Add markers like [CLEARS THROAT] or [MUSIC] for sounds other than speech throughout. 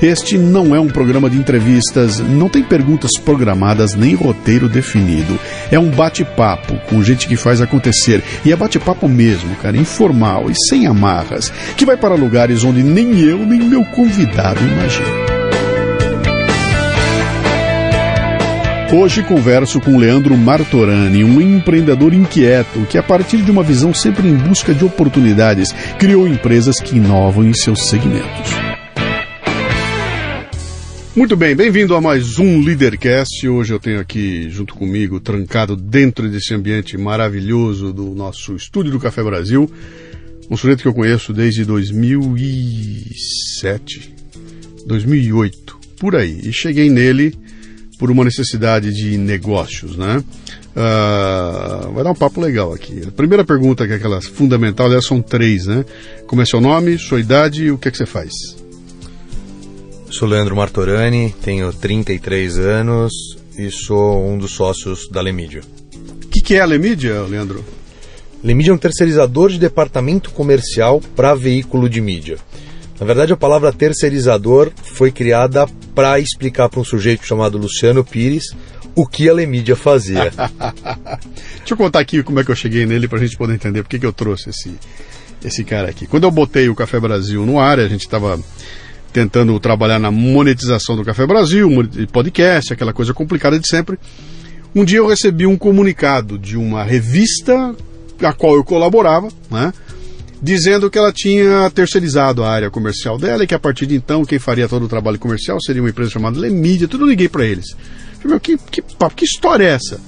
Este não é um programa de entrevistas, não tem perguntas programadas nem roteiro definido. É um bate-papo com gente que faz acontecer. E é bate-papo mesmo, cara, informal e sem amarras, que vai para lugares onde nem eu nem meu convidado imaginam. Hoje converso com Leandro Martorani, um empreendedor inquieto que, a partir de uma visão sempre em busca de oportunidades, criou empresas que inovam em seus segmentos. Muito bem, bem-vindo a mais um Leadercast. Hoje eu tenho aqui junto comigo, trancado dentro desse ambiente maravilhoso do nosso estúdio do Café Brasil, um sujeito que eu conheço desde 2007, 2008, por aí. E cheguei nele por uma necessidade de negócios, né? Uh, vai dar um papo legal aqui. A primeira pergunta, que é aquela fundamental, aliás, são três, né? Como é seu nome, sua idade e o que é que você faz? Sou Leandro Martorani, tenho 33 anos e sou um dos sócios da Lemídia. O que, que é a Lemídia, Leandro? Lemídia é um terceirizador de departamento comercial para veículo de mídia. Na verdade, a palavra terceirizador foi criada para explicar para um sujeito chamado Luciano Pires o que a Lemídia fazia. [LAUGHS] Deixa eu contar aqui como é que eu cheguei nele para a gente poder entender por que, que eu trouxe esse, esse cara aqui. Quando eu botei o Café Brasil no ar, a gente estava tentando trabalhar na monetização do Café Brasil, podcast, aquela coisa complicada de sempre. Um dia eu recebi um comunicado de uma revista a qual eu colaborava, né? dizendo que ela tinha terceirizado a área comercial dela e que a partir de então quem faria todo o trabalho comercial seria uma empresa chamada Lemídia. Tudo eu liguei para eles. Meu, que, que, que história é essa?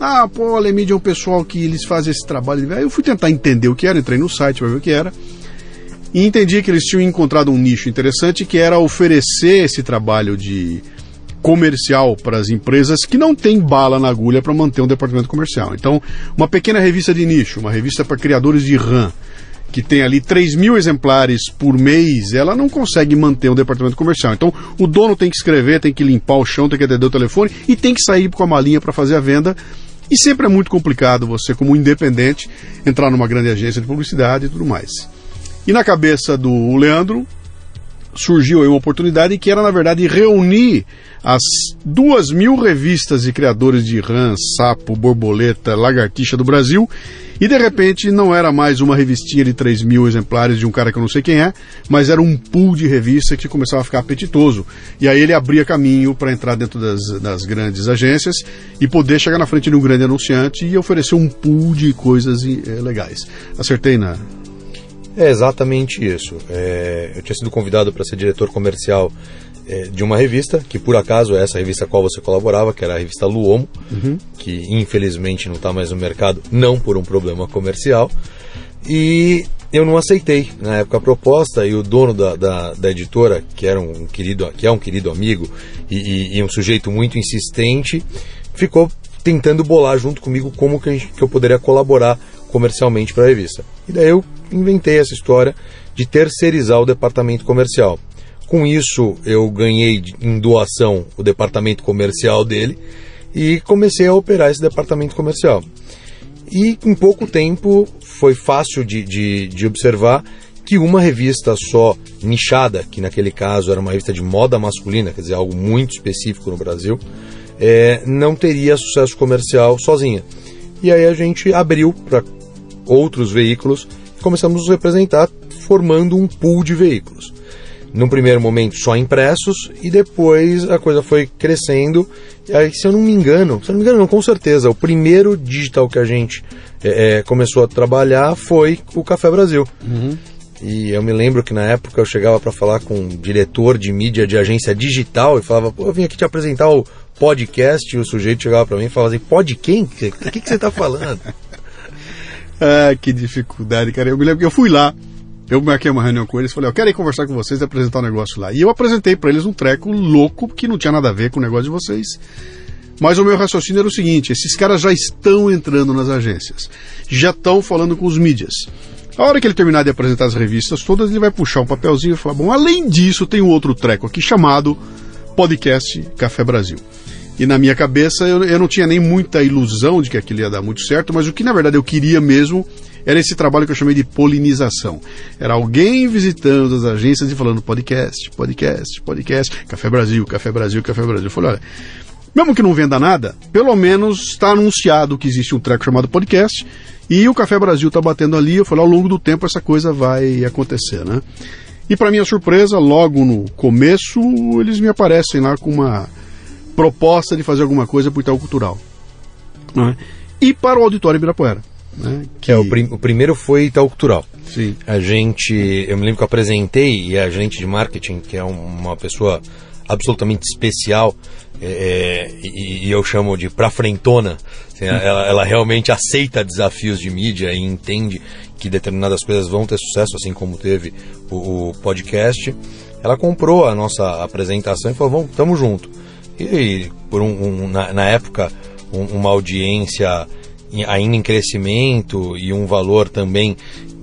Ah, pô, a Lemídia é um pessoal que eles fazem esse trabalho. Aí eu fui tentar entender o que era, entrei no site para ver o que era. E entendi que eles tinham encontrado um nicho interessante que era oferecer esse trabalho de comercial para as empresas que não tem bala na agulha para manter um departamento comercial. Então, uma pequena revista de nicho, uma revista para criadores de RAM, que tem ali 3 mil exemplares por mês, ela não consegue manter um departamento comercial. Então, o dono tem que escrever, tem que limpar o chão, tem que atender o telefone e tem que sair com a malinha para fazer a venda. E sempre é muito complicado você, como independente, entrar numa grande agência de publicidade e tudo mais. E na cabeça do Leandro, surgiu aí uma oportunidade que era, na verdade, reunir as duas mil revistas e criadores de rã, sapo, borboleta, lagartixa do Brasil. E de repente não era mais uma revistinha de 3 mil exemplares de um cara que eu não sei quem é, mas era um pool de revista que começava a ficar apetitoso. E aí ele abria caminho para entrar dentro das, das grandes agências e poder chegar na frente de um grande anunciante e oferecer um pool de coisas é, legais. Acertei na, é exatamente isso. É, eu tinha sido convidado para ser diretor comercial é, de uma revista, que por acaso é essa revista a qual você colaborava, que era a revista Luomo, uhum. que infelizmente não está mais no mercado, não por um problema comercial. E eu não aceitei na época a proposta e o dono da, da, da editora, que era um querido, que é um querido amigo e, e, e um sujeito muito insistente, ficou tentando bolar junto comigo como que, gente, que eu poderia colaborar comercialmente para a revista. E daí eu inventei essa história de terceirizar o departamento comercial. Com isso, eu ganhei em doação o departamento comercial dele e comecei a operar esse departamento comercial. E em pouco tempo foi fácil de, de, de observar que uma revista só nichada, que naquele caso era uma revista de moda masculina, quer dizer, algo muito específico no Brasil, é, não teria sucesso comercial sozinha. E aí a gente abriu para outros veículos e começamos a nos representar formando um pool de veículos. Num primeiro momento só impressos e depois a coisa foi crescendo. E aí, se eu não me engano, se eu não me engano, não, com certeza, o primeiro digital que a gente é, é começou a trabalhar foi o Café Brasil. Uhum. E eu me lembro que na época eu chegava para falar com um diretor de mídia de agência digital e falava, pô, eu vim aqui te apresentar o podcast. E o sujeito chegava para mim e falava assim: pode quem? O que, que, que você está falando? [LAUGHS] Ah, que dificuldade, cara. Eu me lembro que eu fui lá, eu marquei uma reunião com eles, falei, eu quero ir conversar com vocês e apresentar um negócio lá. E eu apresentei para eles um treco louco que não tinha nada a ver com o negócio de vocês. Mas o meu raciocínio era o seguinte: esses caras já estão entrando nas agências, já estão falando com os mídias. A hora que ele terminar de apresentar as revistas todas, ele vai puxar um papelzinho e falar: bom, além disso, tem um outro treco aqui chamado Podcast Café Brasil. E na minha cabeça eu, eu não tinha nem muita ilusão de que aquilo ia dar muito certo, mas o que na verdade eu queria mesmo era esse trabalho que eu chamei de polinização. Era alguém visitando as agências e falando podcast, podcast, podcast, Café Brasil, Café Brasil, Café Brasil. Eu falei, olha, mesmo que não venda nada, pelo menos está anunciado que existe um treco chamado podcast e o Café Brasil está batendo ali. Eu falei, ao longo do tempo essa coisa vai acontecer, né? E para minha surpresa, logo no começo, eles me aparecem lá com uma proposta de fazer alguma coisa para o Itaú Cultural. Né? E para o Auditório Ibirapuera. Né? Que... É, o, prim o, primeiro foi Itaú Cultural. Sim. A gente, eu me lembro que eu apresentei e a gerente de marketing, que é uma pessoa absolutamente especial, é, e, e, eu chamo de pra frentona, assim, ela, ela, realmente aceita desafios de mídia e entende que determinadas coisas vão ter sucesso, assim como teve o, o podcast. Ela comprou a nossa apresentação e falou: vamos, tamo junto e por um, um na, na, época um, uma audiência ainda em crescimento e um valor também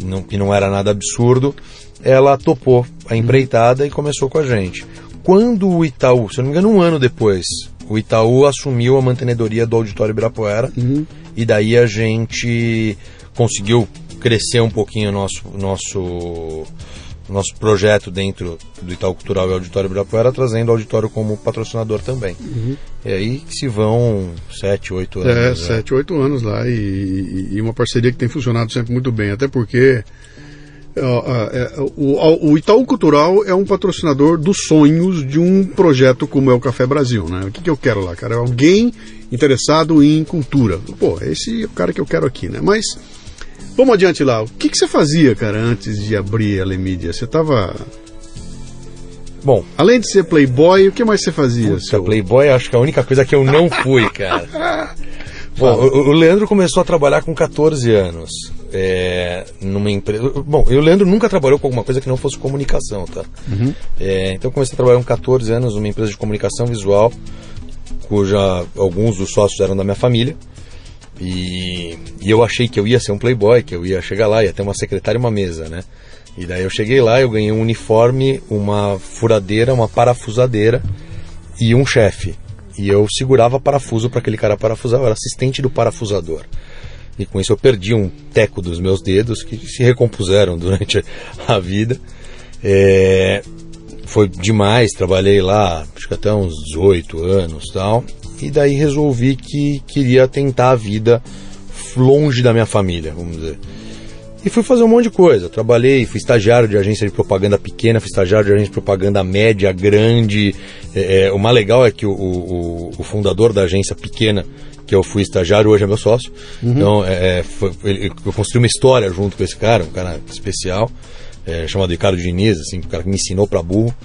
não, que não era nada absurdo, ela topou a empreitada e começou com a gente. Quando o Itaú, se eu não me engano, um ano depois, o Itaú assumiu a mantenedoria do Auditório Ibirapuera uhum. e daí a gente conseguiu crescer um pouquinho o nosso, nosso nosso projeto dentro do Itaú Cultural e Auditório Ibirapuera, trazendo o auditório como patrocinador também. Uhum. E aí se vão sete, oito anos. É, sete, oito anos lá e, e, uma parceria que tem funcionado sempre muito bem, até porque é, o, o, Itaú Cultural é um patrocinador dos sonhos de um projeto como é o Café Brasil, né? O que, que eu quero lá, cara? Alguém interessado em cultura. Pô, esse é o cara que eu quero aqui, né? Mas Vamos adiante lá. O que, que você fazia, cara, antes de abrir a Lemídia? Você tava. Bom. Além de ser playboy, o que mais você fazia? Puta, seu... playboy acho que é a única coisa que eu não fui, cara. [LAUGHS] Bom, o, o, Leandro começou a trabalhar com 14 anos. É, numa empresa. Bom, e o Leandro nunca trabalhou com alguma coisa que não fosse comunicação, tá? Uhum. É, então eu comecei a trabalhar com 14 anos numa empresa de comunicação visual, cuja alguns dos sócios eram da minha família. E, e, eu achei que eu ia ser um playboy, que eu ia chegar lá, ia ter uma secretária e uma mesa, né? E daí eu cheguei lá, eu ganhei um uniforme, uma furadeira, uma parafusadeira e um chefe. E eu segurava parafuso para aquele cara parafusar, eu era assistente do parafusador. E com isso eu perdi um teco dos meus dedos que se recompuseram [LAUGHS] durante a vida. É, foi demais, trabalhei lá, acho que até uns 18 anos tal e daí resolvi que queria tentar a vida longe da minha família, vamos dizer. E fui fazer um monte de coisa. Trabalhei, fui estagiário de agência de propaganda pequena, fui estagiário de agência de propaganda média, grande. É, é, o mais legal é que o, o, o, fundador da agência pequena, que eu fui estagiário, hoje é meu sócio. Uhum. Então, é, é foi, eu construí uma história junto com esse cara, um cara especial, é, chamado Ricardo Diniz, assim, um cara que me ensinou para burro.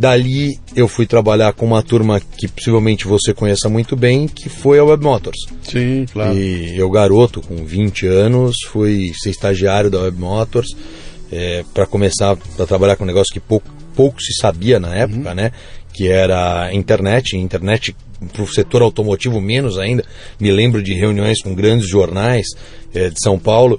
Dali eu fui trabalhar com uma turma que possivelmente você conheça muito bem, que foi a Web Motors. Sim, claro. E eu, garoto, com 20 anos, fui ser estagiário da Web Motors é, para começar a trabalhar com um negócio que pouco, pouco se sabia na época, uhum. né? Que era internet, internet para o setor automotivo menos ainda. Me lembro de reuniões com grandes jornais é, de São Paulo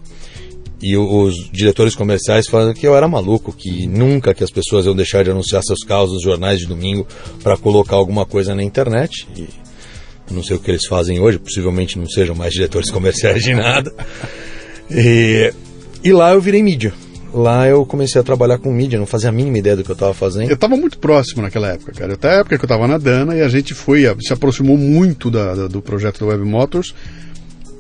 e os diretores comerciais falando que eu era maluco, que nunca que as pessoas iam deixar de anunciar seus carros nos jornais de domingo para colocar alguma coisa na internet. E não sei o que eles fazem hoje, possivelmente não sejam mais diretores [LAUGHS] comerciais de nada. E, e lá eu virei mídia. Lá eu comecei a trabalhar com mídia, não fazia a mínima ideia do que eu estava fazendo. Eu estava muito próximo naquela época, cara. Até a época que eu estava na Dana e a gente foi, se aproximou muito da, da, do projeto da Web Motors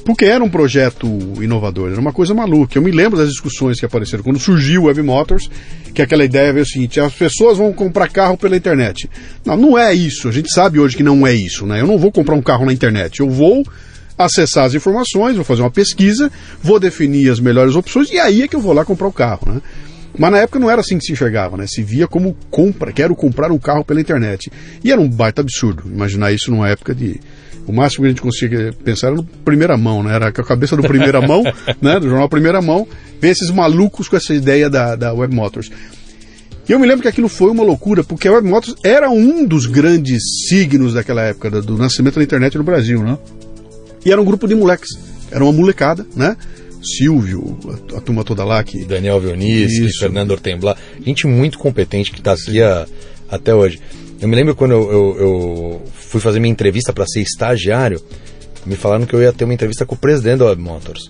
porque era um projeto inovador, era uma coisa maluca. Eu me lembro das discussões que apareceram quando surgiu o Web Motors, que aquela ideia veio o seguinte: as pessoas vão comprar carro pela internet. Não, não é isso. A gente sabe hoje que não é isso, né? Eu não vou comprar um carro na internet. Eu vou acessar as informações, vou fazer uma pesquisa, vou definir as melhores opções e aí é que eu vou lá comprar o carro, né? Mas na época não era assim que se enxergava, né? Se via como compra, quero comprar um carro pela internet. E era um baita absurdo imaginar isso numa época de o máximo que a gente conseguia pensar era no primeira mão, né? Era a cabeça do primeira [LAUGHS] mão, né? Do jornal Primeira Mão, ver esses malucos com essa ideia da, da Web Motors. E eu me lembro que aquilo foi uma loucura, porque a Web Motors era um dos grandes signos daquela época, do nascimento da internet no Brasil, né? E era um grupo de moleques, era uma molecada, né? Silvio, a, a turma toda lá que. Daniel Vioniski, Fernando Ortembla, gente muito competente que está aqui a, até hoje. Eu me lembro quando eu, eu, eu fui fazer minha entrevista para ser estagiário, me falaram que eu ia ter uma entrevista com o presidente da Web Motors.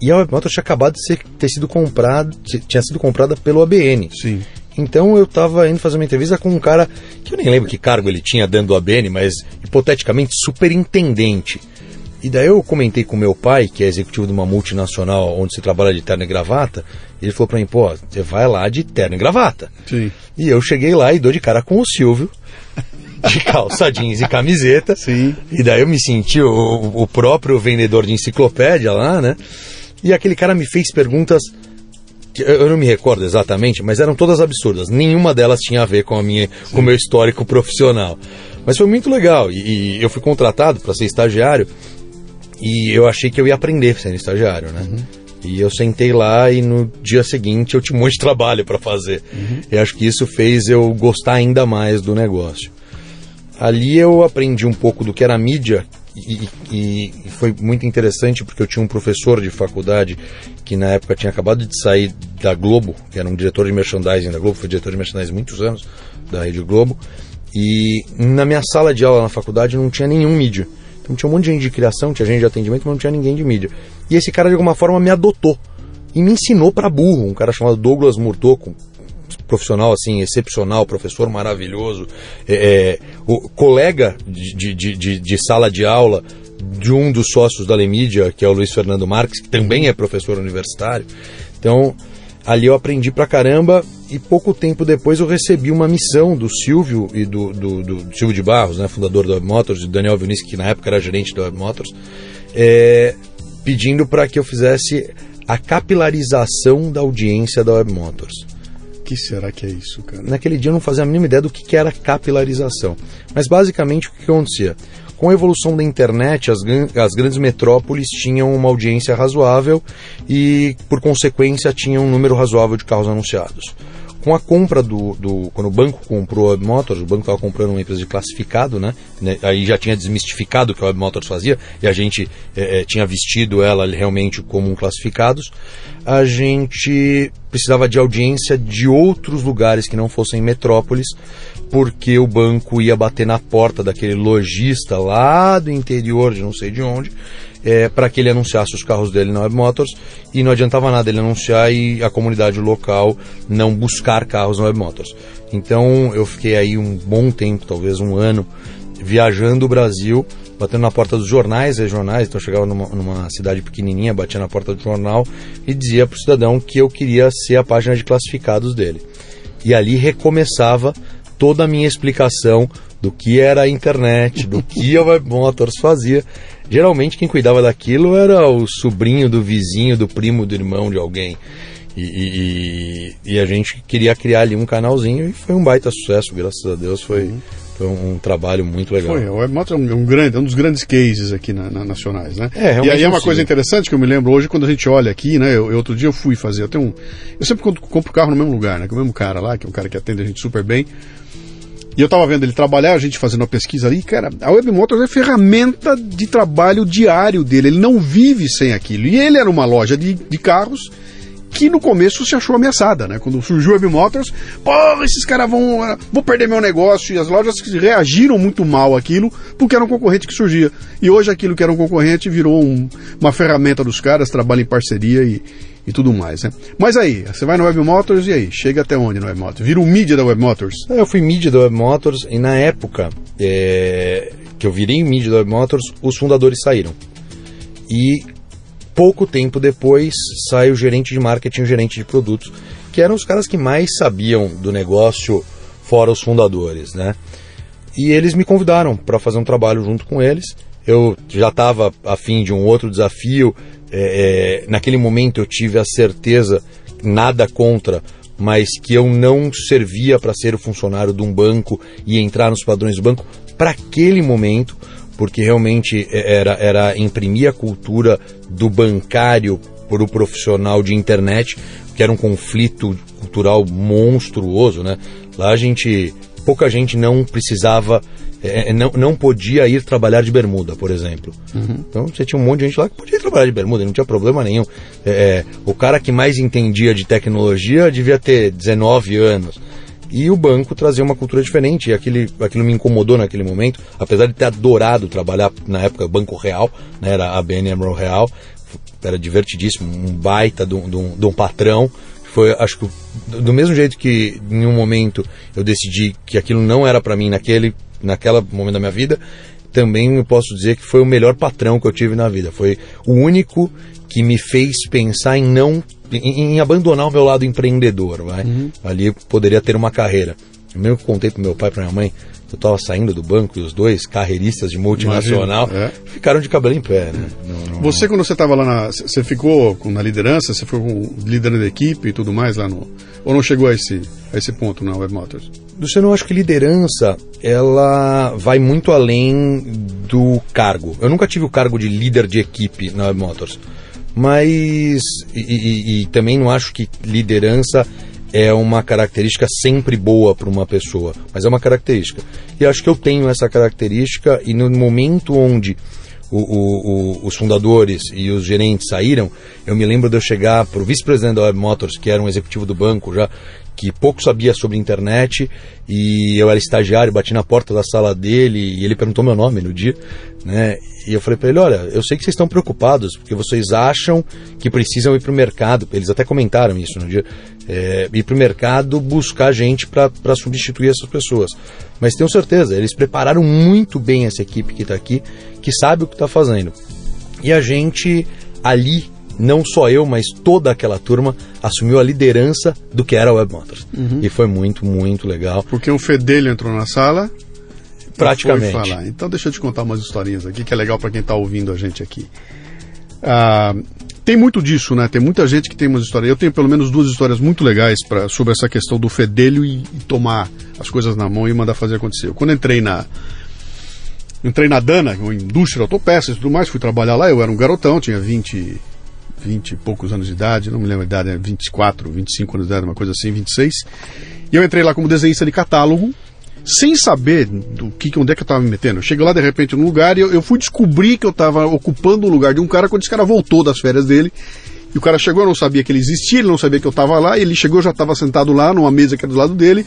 E a Web Motors tinha acabado de ser, ter sido comprada, tinha sido comprada pelo ABN. Sim. Então eu estava indo fazer uma entrevista com um cara que eu nem lembro que cargo ele tinha dentro do ABN, mas hipoteticamente superintendente. E daí eu comentei com meu pai, que é executivo de uma multinacional onde se trabalha de terno e gravata, e ele falou para mim, pô, você vai lá de terno e gravata. Sim. E eu cheguei lá e dou de cara com o Silvio, [LAUGHS] de calça jeans e camiseta. Sim. E daí eu me senti o, o próprio vendedor de enciclopédia lá, né? E aquele cara me fez perguntas que eu não me recordo exatamente, mas eram todas absurdas. Nenhuma delas tinha a ver com a minha, com o meu histórico profissional. Mas foi muito legal e, e eu fui contratado para ser estagiário e eu achei que eu ia aprender sendo estagiário, né? Uhum. E eu sentei lá e no dia seguinte eu tinha um monte de trabalho para fazer. Uhum. E acho que isso fez eu gostar ainda mais do negócio. Ali eu aprendi um pouco do que era mídia e, e, e, foi muito interessante porque eu tinha um professor de faculdade que na época tinha acabado de sair da Globo, que era um diretor de merchandising da Globo, foi diretor de merchandising muitos anos da Rede Globo. E na minha sala de aula na faculdade não tinha nenhum mídia. Então tinha um monte de gente de criação, tinha gente de atendimento, mas não tinha ninguém de mídia. E esse cara, de alguma forma, me adotou. E me ensinou para burro. Um cara chamado Douglas Murtoco, profissional assim, excepcional, professor maravilhoso, é, é, o colega de, de, de, de, sala de aula de um dos sócios da Lemídia, que é o Luiz Fernando Marques, que também é professor universitário. Então, ali eu aprendi pra caramba e pouco tempo depois eu recebi uma missão do Silvio e do, do, do Silvio de Barros, né, fundador da Web Motors, e do Daniel Vinícius, que na época era gerente da Web Motors, é, pedindo para que eu fizesse a capilarização da audiência da Web Motors. O que será que é isso, cara? Naquele dia eu não fazia a mínima ideia do que, que era capilarização. Mas basicamente o que, que acontecia? Com a evolução da internet, as, as grandes metrópoles tinham uma audiência razoável e, por consequência, tinham um número razoável de carros anunciados com a compra do, do, Quando o banco comprou a Web Motors, o banco estava comprando uma empresa de classificado, né? Aí já tinha desmistificado o que a Web Motors fazia e a gente é, é, tinha vestido ela realmente como um classificados. A gente precisava de audiência de outros lugares que não fossem metrópoles, porque o banco ia bater na porta daquele lojista lá do interior de não sei de onde é, para que ele anunciasse os carros dele na Web Motors e não adiantava nada ele anunciar e a comunidade local não buscar carros na Web Motors. Então eu fiquei aí um bom tempo, talvez um ano, viajando o Brasil, batendo na porta dos jornais regionais. Então eu chegava numa, numa cidade pequenininha, batia na porta do jornal e dizia para o cidadão que eu queria ser a página de classificados dele. E ali recomeçava toda a minha explicação do que era a internet, do que a Web Motors fazia. Geralmente quem cuidava daquilo era o sobrinho do vizinho, do primo, do irmão de alguém. E, e, e, a gente queria criar ali um canalzinho e foi um baita sucesso, graças a Deus. Foi, uhum. foi um, um, trabalho muito legal. Foi, é um, um, grande, um dos grandes cases aqui na, na nacionais, né? É, e aí é uma coisa interessante que eu me lembro hoje quando a gente olha aqui, né? Eu, eu outro dia eu fui fazer, eu tenho um, eu sempre compro carro no mesmo lugar, né? Com o mesmo cara lá, que é um cara que atende a gente super bem. E eu tava vendo ele trabalhar, a gente fazendo uma pesquisa ali, cara, a Web Motors é ferramenta de trabalho diário dele, ele não vive sem aquilo. E ele era uma loja de, de carros que no começo se achou ameaçada, né? Quando surgiu a Motors, pô, esses caras vão, ah, vou perder meu negócio. E as lojas reagiram muito mal àquilo, porque era um concorrente que surgia. E hoje aquilo que era um concorrente virou um, uma ferramenta dos caras, trabalha em parceria e, e tudo mais, né? Mas aí, você vai no Web Motors e aí? Chega até onde no Web Motors? Vira o mídia da Web Motors? Eu fui mídia da Web Motors e na época é, que eu virei mídia da Web Motors, os fundadores saíram. E pouco tempo depois sai o gerente de marketing o gerente de produtos, que eram os caras que mais sabiam do negócio fora os fundadores, né? E eles me convidaram para fazer um trabalho junto com eles. Eu já estava afim de um outro desafio, é, é, naquele momento eu tive a certeza, nada contra, mas que eu não servia para ser o funcionário de um banco e entrar nos padrões do banco para aquele momento, porque realmente é, era, era imprimir a cultura do bancário para o profissional de internet, que era um conflito cultural monstruoso, né? Lá a gente, pouca gente não precisava, é, não, não podia ir trabalhar de bermuda, por exemplo. Uhum. Então você tinha um monte de gente lá que podia ir trabalhar de bermuda, não tinha problema nenhum. É, o cara que mais entendia de tecnologia devia ter 19 anos. E o banco trazia uma cultura diferente, e aquele, aquilo me incomodou naquele momento, apesar de ter adorado trabalhar na época Banco Real, né, era a BNM Real, era divertidíssimo, um baita de um, de um, patrão, foi, acho que, do mesmo jeito que em um momento eu decidi que aquilo não era para mim naquele, naquela momento da minha vida, também eu posso dizer que foi o melhor patrão que eu tive na vida. Foi o único que me fez pensar em não em, em abandonar o meu lado empreendedor, vai. Uhum. Ali poderia ter uma carreira. Eu mesmo contei pro meu pai, pra minha mãe, eu estava saindo do banco e os dois carreiristas de multinacional é. ficaram de cabelo em pé, né? Não, não... Você quando você estava lá na, você ficou na liderança, você foi liderando a equipe e tudo mais lá no, ou não chegou a esse a esse ponto na Web Motors? Luciano, eu acho que liderança ela vai muito além do cargo. Eu nunca tive o cargo de líder de equipe na Web Motors, mas e, e, e também não acho que liderança é uma característica sempre boa para uma pessoa, mas é uma característica. E acho que eu tenho essa característica e no momento onde o, o, o, os fundadores e os gerentes saíram, eu me lembro de eu chegar para o vice-presidente da Web Motors, que era um executivo do banco já, que pouco sabia sobre internet e eu era estagiário, bati na porta da sala dele e ele perguntou meu nome no dia, né? E eu falei para ele, olha, eu sei que vocês estão preocupados porque vocês acham que precisam ir para o mercado. Eles até comentaram isso no dia, é, ir para o mercado buscar gente para substituir essas pessoas. Mas tenho certeza, eles prepararam muito bem essa equipe que está aqui, que sabe o que está fazendo. E a gente ali não só eu, mas toda aquela turma assumiu a liderança do que era a Web Motors. Uhum. E foi muito, muito legal. Porque um fedelho entrou na sala. Praticamente. Falar. Então deixa eu te contar umas historinhas aqui que é legal para quem está ouvindo a gente aqui. Ah, tem muito disso, né? Tem muita gente que tem umas histórias. Eu tenho pelo menos duas histórias muito legais pra, sobre essa questão do fedelho e, e tomar as coisas na mão e mandar fazer acontecer. Quando entrei na, entrei na Dana, indústria autopeças e tudo mais, fui trabalhar lá, eu era um garotão, tinha 20, 20 e poucos anos de idade, não me lembro a idade, 24, 25 anos de idade, uma coisa assim, 26. E eu entrei lá como desenhista de catálogo, sem saber do que, onde é que eu estava me metendo. Eu cheguei lá de repente num lugar e eu, eu fui descobrir que eu estava ocupando o lugar de um cara quando esse cara voltou das férias dele. E o cara chegou, eu não sabia que ele existia, ele não sabia que eu estava lá, ele chegou, eu já estava sentado lá numa mesa que era do lado dele.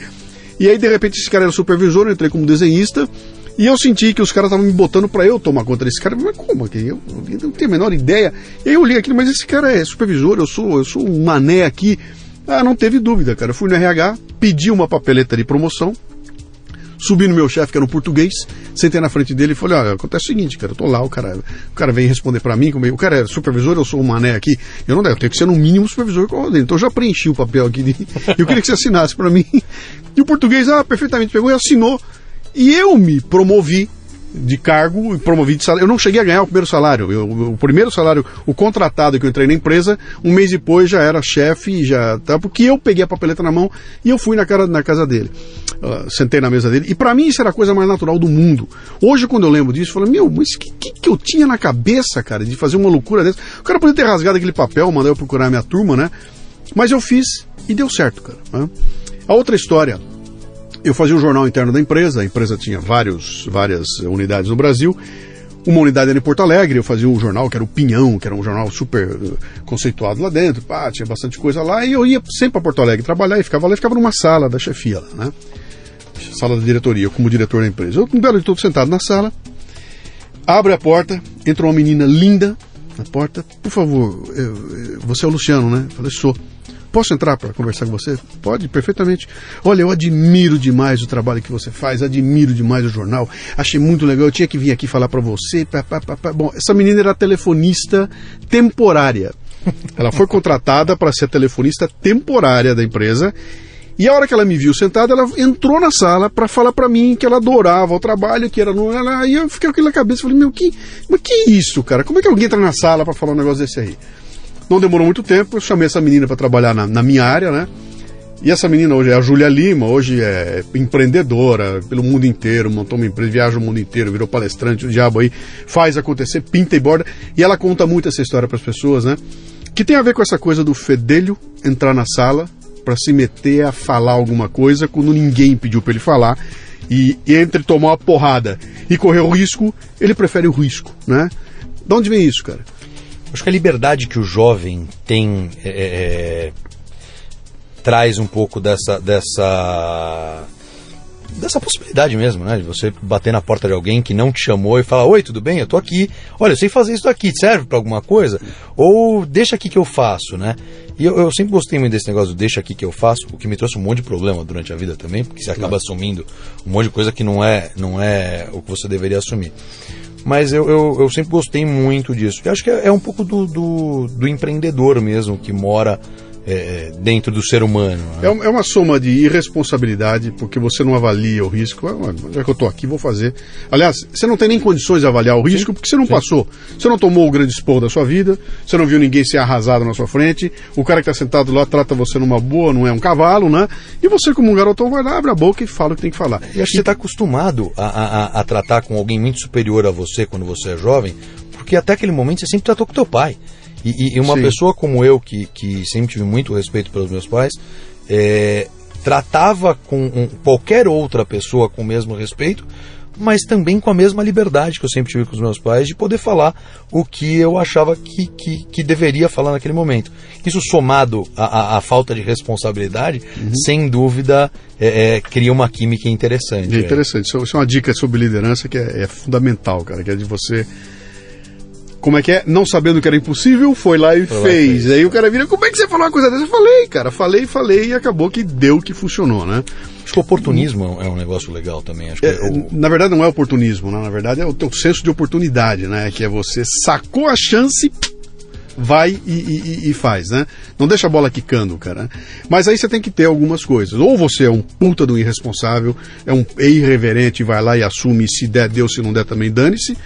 E aí, de repente, esse cara era supervisor, eu entrei como desenhista. E eu senti que os caras estavam me botando para eu tomar conta desse cara. Mas como? Eu, eu não tenho a menor ideia. E aí eu olhei aquilo, mas esse cara é supervisor, eu sou, eu sou um mané aqui. Ah, não teve dúvida, cara. Eu fui no RH, pedi uma papeleta de promoção, subi no meu chefe, que era um português, sentei na frente dele e falei, olha, acontece o seguinte, cara, eu tô lá, o cara, o cara vem responder para mim, como, o cara é supervisor, eu sou um mané aqui, eu não eu tenho que ser no mínimo supervisor com Então eu já preenchi o papel aqui, de, eu queria que você assinasse para mim. [LAUGHS] E o português, ah, perfeitamente, pegou e assinou, e eu me promovi de cargo e promovi de salário. Eu não cheguei a ganhar o primeiro salário. Eu, o primeiro salário, o contratado que eu entrei na empresa, um mês depois já era chefe, já tá, porque eu peguei a papeleta na mão e eu fui na, cara, na casa dele. Uh, sentei na mesa dele. E para mim isso era a coisa mais natural do mundo. Hoje, quando eu lembro disso, eu falo, meu, mas o que, que, que, eu tinha na cabeça, cara, de fazer uma loucura dessa? O cara podia ter rasgado aquele papel, mandar eu procurar a minha turma, né? Mas eu fiz e deu certo, cara. Né? A outra história eu fazia o jornal interno da empresa, a empresa tinha vários, várias unidades no Brasil. Uma unidade era em Porto Alegre, eu fazia um jornal que era o Pinhão, que era um jornal super uh, conceituado lá dentro, pá, tinha bastante coisa lá, e eu ia sempre para Porto Alegre trabalhar e ficava lá, e ficava numa sala da chefia lá, né? Sala da diretoria, eu como diretor da empresa. Eu, um belo de todo sentado na sala, abre a porta, entra uma menina linda na porta, por favor, eu, você é o Luciano, né? Eu falei, sou. Posso entrar para conversar com você? Pode, perfeitamente. Olha, eu admiro demais o trabalho que você faz, admiro demais o jornal. Achei muito legal. Eu tinha que vir aqui falar para você. Pá, pá, pá, Bom, essa menina era telefonista temporária. Ela foi contratada para ser telefonista temporária da empresa. E a hora que ela me viu sentada, ela entrou na sala para falar para mim que ela adorava o trabalho, que era no. Aí eu fiquei com aquilo na cabeça, falei, meu, que, mas que isso, cara? Como é que alguém entra na sala para falar um negócio desse aí? Não demorou muito tempo, eu chamei essa menina para trabalhar na, na, minha área, né? E essa menina hoje é a Júlia Lima, hoje é empreendedora pelo mundo inteiro, montou uma empresa, viaja o mundo inteiro, virou palestrante, o diabo aí, faz acontecer, pinta e borda. E ela conta muito essa história para as pessoas, né? que tem a ver com essa coisa do fedelho entrar na sala para se meter a falar alguma coisa quando ninguém pediu para ele falar. E, e entre tomar uma porrada e correr o risco, ele prefere o risco, né? De onde vem isso, cara? Acho que a liberdade que o jovem tem é, é, traz um pouco dessa, dessa dessa possibilidade mesmo, né? De você bater na porta de alguém que não te chamou e falar: Oi, tudo bem? Eu tô aqui. Olha, eu sei fazer isso aqui, serve para alguma coisa? Ou deixa aqui que eu faço, né? E eu, eu, sempre gostei muito desse negócio do deixa aqui que eu faço, o que me trouxe um monte de problema durante a vida também, porque você acaba assumindo um monte de coisa que não é, não é o que você deveria assumir. Mas eu, eu, eu sempre gostei muito disso. Eu acho que é, é um pouco do, do, do empreendedor mesmo que mora é, dentro do ser humano. Né? É, é, uma soma de irresponsabilidade, porque você não avalia o risco. Ah, já que eu estou aqui, vou fazer. Aliás, você não tem nem condições de avaliar o risco, Sim. porque você não Sim. passou. Você não tomou o grande expor da sua vida, você não viu ninguém ser arrasado na sua frente, o cara que está sentado lá trata você numa boa, não é um cavalo, né? E você, como um garotão, vai lá, abre a boca e fala o que tem que falar. E acho que você está acostumado a, a, a tratar com alguém muito superior a você quando você é jovem, porque até aquele momento você sempre tratou com teu pai. E, e uma Sim. pessoa como eu, que, que sempre tive muito respeito pelos meus pais, é, tratava com um, qualquer outra pessoa com o mesmo respeito, mas também com a mesma liberdade que eu sempre tive com os meus pais de poder falar o que eu achava que, que, que deveria falar naquele momento. Isso somado à, à falta de responsabilidade, uhum. sem dúvida, é, é, cria uma química interessante. É interessante. Isso é uma dica sobre liderança que é, é fundamental, cara, que é de você como é que é? Não sabendo que era impossível, foi lá e foi fez. Lá, Aí o cara vira, como é que você falou uma coisa dessa? Eu falei, cara, falei, falei e acabou que deu que funcionou, né? Acho que o oportunismo é um negócio legal também. Acho é, é o... Na verdade não é oportunismo, né? na verdade é o teu senso de oportunidade, né? Que é você sacou a chance, vai e, e, e, faz, né? Não deixa a bola quicando, cara. Mas aí você tem que ter algumas coisas. Ou você é um puta do irresponsável, é um irreverente, vai lá e assume, se der, deu, se não der, também dane-se.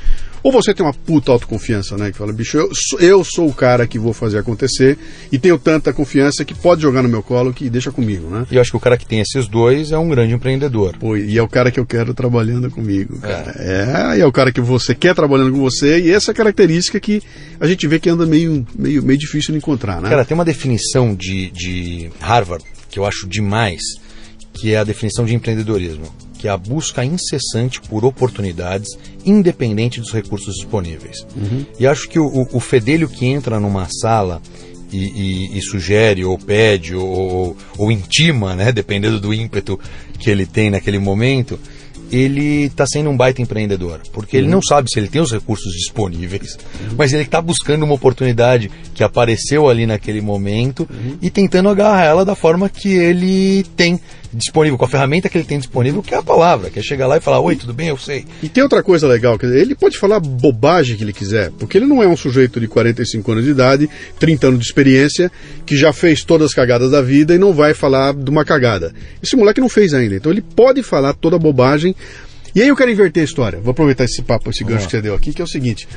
Ou você tem uma puta autoconfiança, né? Que fala, bicho, eu, eu sou o cara que vou fazer acontecer e tenho tanta confiança que pode jogar no meu colo que deixa comigo, né? E eu acho que o cara que tem esses dois é um grande empreendedor. Pô, e é o cara que eu quero trabalhando comigo, cara. É, é, e é o cara que você quer trabalhando com você e essa característica que a gente vê que anda meio, meio, meio difícil de encontrar, né? Cara, tem uma definição de, de Harvard que eu acho demais, que é a definição de empreendedorismo que é a busca incessante por oportunidades, independente dos recursos disponíveis. Uhum. E acho que o, o, fedelho que entra numa sala e, e, e sugere, ou pede, ou, ou, intima, né, dependendo do ímpeto que ele tem naquele momento, ele está sendo um baita empreendedor, porque uhum. ele não sabe se ele tem os recursos disponíveis, uhum. mas ele está buscando uma oportunidade que apareceu ali naquele momento uhum. e tentando agarrar ela da forma que ele tem disponível, com a ferramenta que ele tem disponível, que é a palavra, que é chegar lá e falar, oi, tudo bem, eu sei. E tem outra coisa legal, dizer, ele pode falar bobagem que ele quiser, porque ele não é um sujeito de 45 anos de idade, 30 anos de experiência, que já fez todas as cagadas da vida e não vai falar de uma cagada. Esse moleque não fez ainda, então ele pode falar toda bobagem. E aí eu quero inverter a história, vou aproveitar esse papo, esse gancho que você deu aqui, que é o seguinte,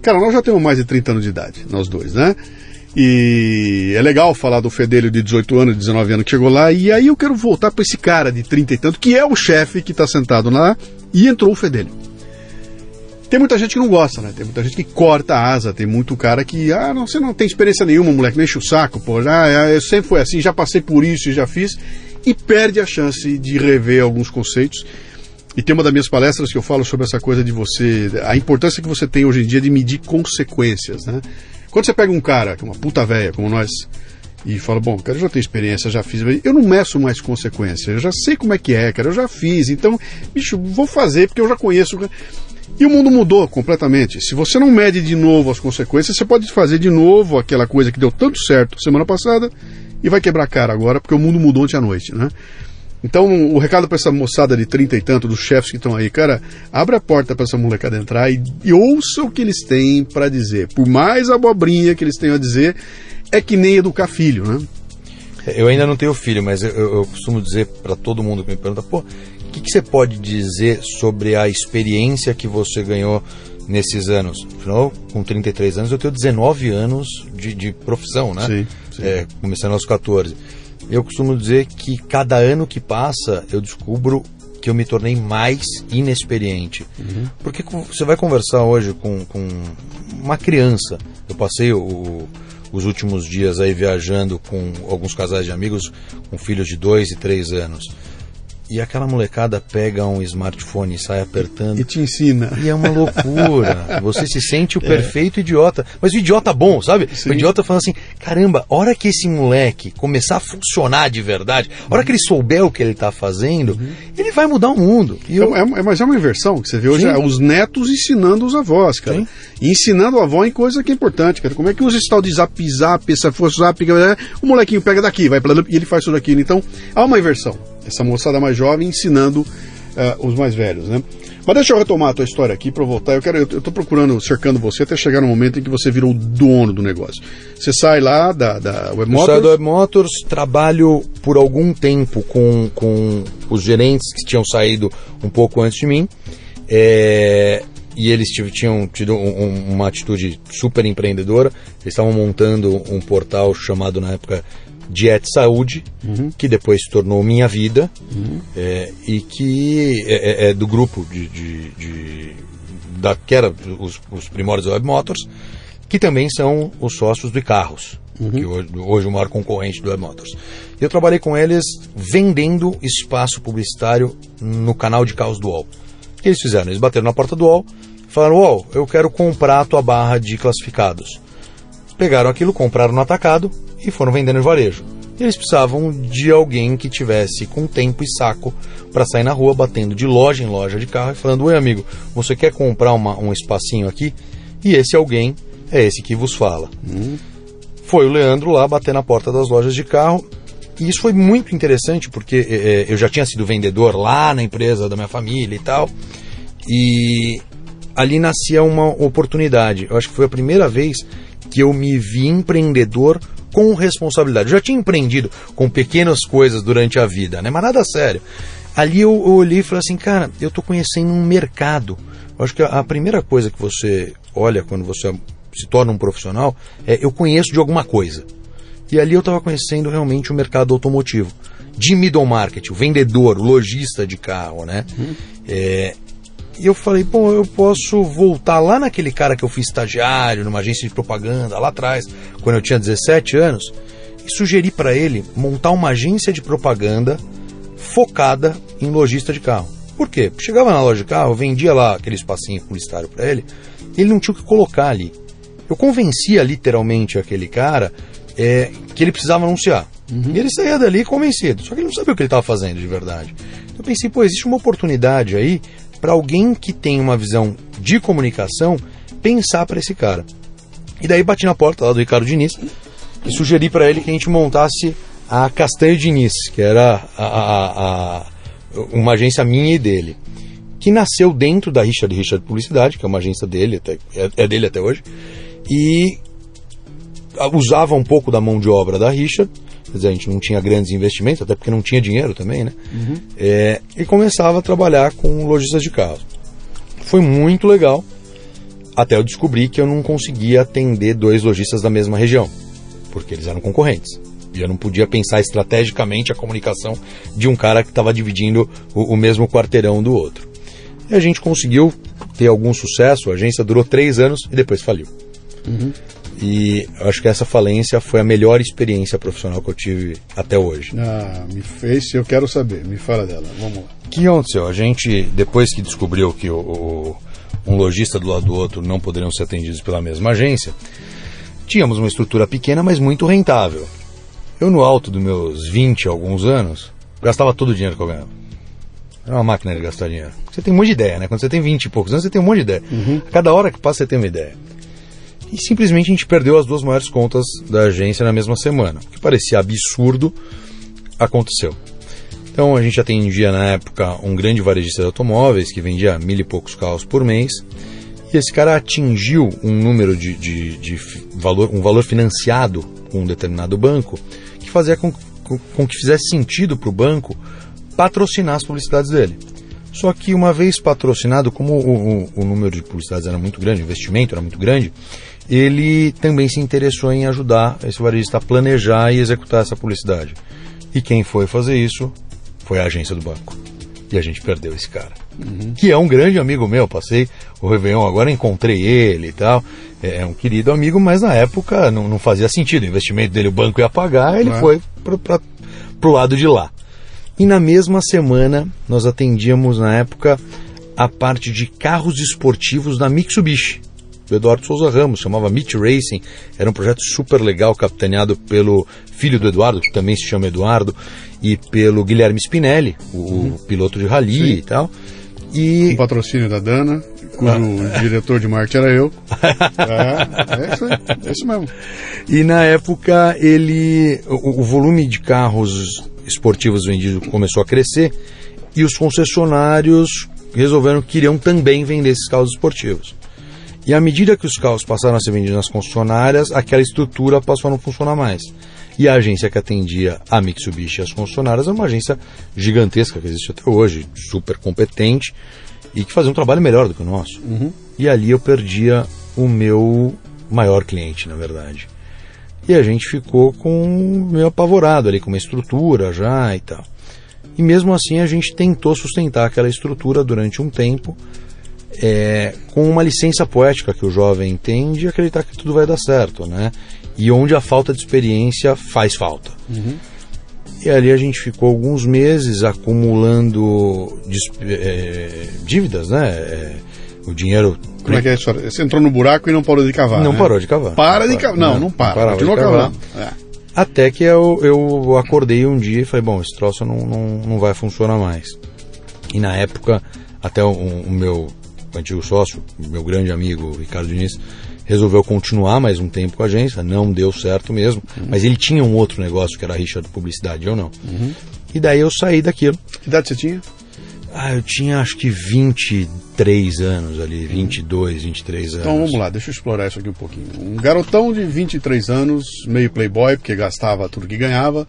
cara, nós já temos mais de 30 anos de idade, nós dois, né? E é legal falar do Fedelho de 18 anos, 19 anos que chegou lá. E aí eu quero voltar para esse cara de 30 e tanto, que é o chefe que está sentado lá, e entrou o Fedelho. Tem muita gente que não gosta, né? Tem muita gente que corta a asa, tem muito cara que, ah, não, você não tem experiência nenhuma, moleque, enche o saco, pô, ah, eu sempre fui assim, já passei por isso e já fiz, e perde a chance de rever alguns conceitos. E tem uma das minhas palestras que eu falo sobre essa coisa de você, a importância que você tem hoje em dia de medir consequências, né? Quando você pega um cara, uma puta velha como nós, e fala, bom, cara, eu já tenho experiência, já fiz, eu não meço mais consequência, eu já sei como é que é, cara, eu já fiz, então, bicho, vou fazer porque eu já conheço. E o mundo mudou completamente. Se você não mede de novo as consequências, você pode fazer de novo aquela coisa que deu tanto certo semana passada e vai quebrar cara agora, porque o mundo mudou ontem à noite, né? Então, o recado para essa moçada de trinta e tanto, dos chefes que estão aí, cara, abre a porta para essa molecada entrar e, e ouça o que eles têm para dizer. Por mais abobrinha que eles tenham a dizer, é que nem educar filho, né? Eu ainda não tenho filho, mas eu, eu costumo dizer para todo mundo que me pergunta, pô, o que, que, você pode dizer sobre a experiência que você ganhou nesses anos? Afinal, com 33 anos, eu tenho 19 anos de, de profissão, né? Sim, sim. É, começando aos 14 eu costumo dizer que cada ano que passa eu descubro que eu me tornei mais inexperiente. Uhum. Porque você vai conversar hoje com, com uma criança. Eu passei o, os últimos dias aí viajando com alguns casais de amigos com filhos de dois e três anos. E aquela molecada pega um smartphone e sai apertando. E te ensina. E é uma loucura. [LAUGHS] Você se sente o perfeito idiota. Mas o idiota bom, sabe? Sim. O idiota falando assim: caramba, hora que esse moleque começar a funcionar de verdade, hora que ele souber o que ele tá fazendo, ele vai mudar o mundo. E eu, É, é- mas é uma inversão que você vê hoje, é os netos ensinando os avós, cara. Sim. E ensinando o avó em coisa que é importante, cara. Como é que usa esse tal de zap zap, essa força zap, o molequinho pega daqui, vai pra e ele faz tudo aquilo. Então, há uma inversão. Essa moçada mais jovem ensinando eh, os mais velhos, né? Mas deixa eu retomar a tua história aqui eu voltar. Eu quero, eu, eu tô procurando, cercando você até chegar no momento em que você virou o dono do negócio. Você sai lá da, da Web Eu Motors, saio da Web Motors, trabalho por algum tempo com, com os gerentes que tinham saído um pouco antes de mim. é, e eles tinham tido um- uma atitude super empreendedora. Eles estavam montando um portal chamado na época Diet Saúde, que depois se tornou Minha Vida, é, e que é, é- é do grupo de, de- de- da, que era os, os primórdios da Web Motors, que também são os sócios do Carros, que hoje, hoje é o maior concorrente do Web Motors. Eu trabalhei com eles vendendo espaço publicitário no canal de carros do UOL. O que eles fizeram? Eles bateram na porta do UOL falaram: UOL, eu quero comprar a tua barra de classificados. Pegaram aquilo, compraram no atacado e foram vendendo em varejo. E eles precisavam de alguém que tivesse com tempo e saco para sair na rua batendo de loja em loja de carro e falando: Oi, amigo, você quer comprar uma- um espacinho aqui? E esse alguém é esse que vos fala. Foi o Leandro lá bater na porta das lojas de carro. E isso foi muito interessante porque eh, eu já tinha sido vendedor lá na empresa da minha família e tal. E ali nascia uma oportunidade. Eu acho que foi a primeira vez que eu me vi empreendedor com responsabilidade. Eu já tinha empreendido com pequenas coisas durante a vida, né? Mas nada sério. Ali eu, eu olhei e falei assim, cara, eu tô conhecendo um mercado. Eu acho que a, a primeira coisa que você olha quando você se torna um profissional é eu conheço de alguma coisa. E ali eu estava conhecendo realmente o mercado automotivo. De middle market, o vendedor, o lojista de carro, né? É, e eu falei, bom, eu posso voltar lá naquele cara que eu fui estagiário, numa agência de propaganda, lá atrás, quando eu tinha 17 anos, e sugerir para ele montar uma agência de propaganda focada em lojista de carro. Por quê? Chegava na loja de carro, vendia lá aquele espacinho publicitário para ele, ele não tinha o que colocar ali. Eu convencia literalmente aquele cara é, que ele precisava anunciar. E ele saía dali convencido, só que ele não sabia o que ele estava fazendo de verdade. Então eu pensei, pô, existe uma oportunidade aí para alguém que tem uma visão de comunicação pensar para esse cara. E daí bati na porta lá do Ricardo Diniz e sugeri para ele que a gente montasse a Castanho Diniz, que era a- a- a- uma agência minha e dele, que nasceu dentro da Richard Richard Publicidade, que é uma agência dele, até, é, é dele até hoje, e usava um pouco da mão de obra da Richard, quer dizer, a gente não tinha grandes investimentos, até porque não tinha dinheiro também, né? É, e começava a trabalhar com lojistas de carros. Foi muito legal, até eu descobri que eu não conseguia atender dois lojistas da mesma região, porque eles eram concorrentes. E eu não podia pensar estrategicamente a comunicação de um cara que estava dividindo o, o mesmo quarteirão do outro. E a gente conseguiu ter algum sucesso, a agência durou três anos e depois faliu. E acho que essa falência foi a melhor experiência profissional que eu tive até hoje. Ah, me fez, eu quero saber, me fala dela, vamos lá. O que aconteceu? A gente, depois que descobriu que o, o- um lojista do lado do outro não poderiam ser atendidos pela mesma agência, tínhamos uma estrutura pequena, mas muito rentável. Eu, no alto dos meus 20 e alguns anos, gastava todo o dinheiro que eu ganhava. Era uma máquina de gastar dinheiro. Você tem um monte de ideia, né? Quando você tem 20 e poucos anos, você tem um monte de ideia. A cada hora que passa, você tem uma ideia. E simplesmente a gente perdeu as duas maiores contas da agência na mesma semana. O que parecia absurdo, aconteceu. Então a gente atendia na época um grande varejista de automóveis que vendia mil e poucos carros por mês. E esse cara atingiu um número de, de- de valor, um valor financiado com um determinado banco que fazia com, com, com que fizesse sentido para o banco patrocinar as publicidades dele. Só que uma vez patrocinado, como o, o- o número de publicidades era muito grande, o investimento era muito grande, ele também se interessou em ajudar esse varejista a planejar e executar essa publicidade. E quem foi fazer isso foi a agência do banco. E a gente perdeu esse cara. Que é um grande amigo meu. Passei o Réveillon agora, encontrei ele e tal. é um querido amigo, mas na época não, não fazia sentido. O investimento dele, o banco ia pagar, ele É. foi para o lado de lá. E na mesma semana, nós atendíamos, na época, a parte de carros esportivos da Mitsubishi. O Eduardo Souza Ramos, chamava Meet Racing. Era um projeto super legal, capitaneado pelo filho do Eduardo, que também se chama Eduardo, e pelo Guilherme Spinelli, o, o piloto de rally Sim. e tal. E Um patrocínio da Dana, cujo Ah. [LAUGHS] diretor de marketing era eu. [LAUGHS] É, é isso é isso mesmo. E na época ele o, o volume de carros esportivos vendidos começou a crescer e os concessionários resolveram que queriam também vender esses carros esportivos. E à medida que os carros passaram a ser vendidos nas concessionárias, aquela estrutura passou a não funcionar mais. E a agência que atendia a Mitsubishi e as concessionárias é uma agência gigantesca que existe até hoje, super competente e que fazia um trabalho melhor do que o nosso. E ali eu perdia o meu maior cliente, na verdade. E a gente ficou com meio apavorado ali, com uma estrutura já e tal. E mesmo assim a gente tentou sustentar aquela estrutura durante um tempo, é, com uma licença poética que o jovem tem de acreditar que tudo vai dar certo, né? E onde a falta de experiência faz falta. E ali a gente ficou alguns meses acumulando é, dívidas, né? É, o dinheiro Como é que é a história? Você entrou no buraco e não parou de cavar. não né? parou de cavar. Para de cavar. Não, não para. parava de Continua cavando. É. Até que eu, eu acordei um dia e falei, bom, esse troço não, não, não vai funcionar mais. E na época, até o, o meu antigo sócio, meu grande amigo Ricardo Diniz, resolveu continuar mais um tempo com a agência, não deu certo mesmo, mas ele tinha um outro negócio que era a rixa de publicidade, eu não. E daí eu saí daquilo. Que idade você tinha? Ah, eu tinha acho que 23 anos ali, 22, 23 anos. Então vamos lá, deixa eu explorar isso aqui um pouquinho. Um garotão de 23 anos, meio playboy, porque gastava tudo que ganhava,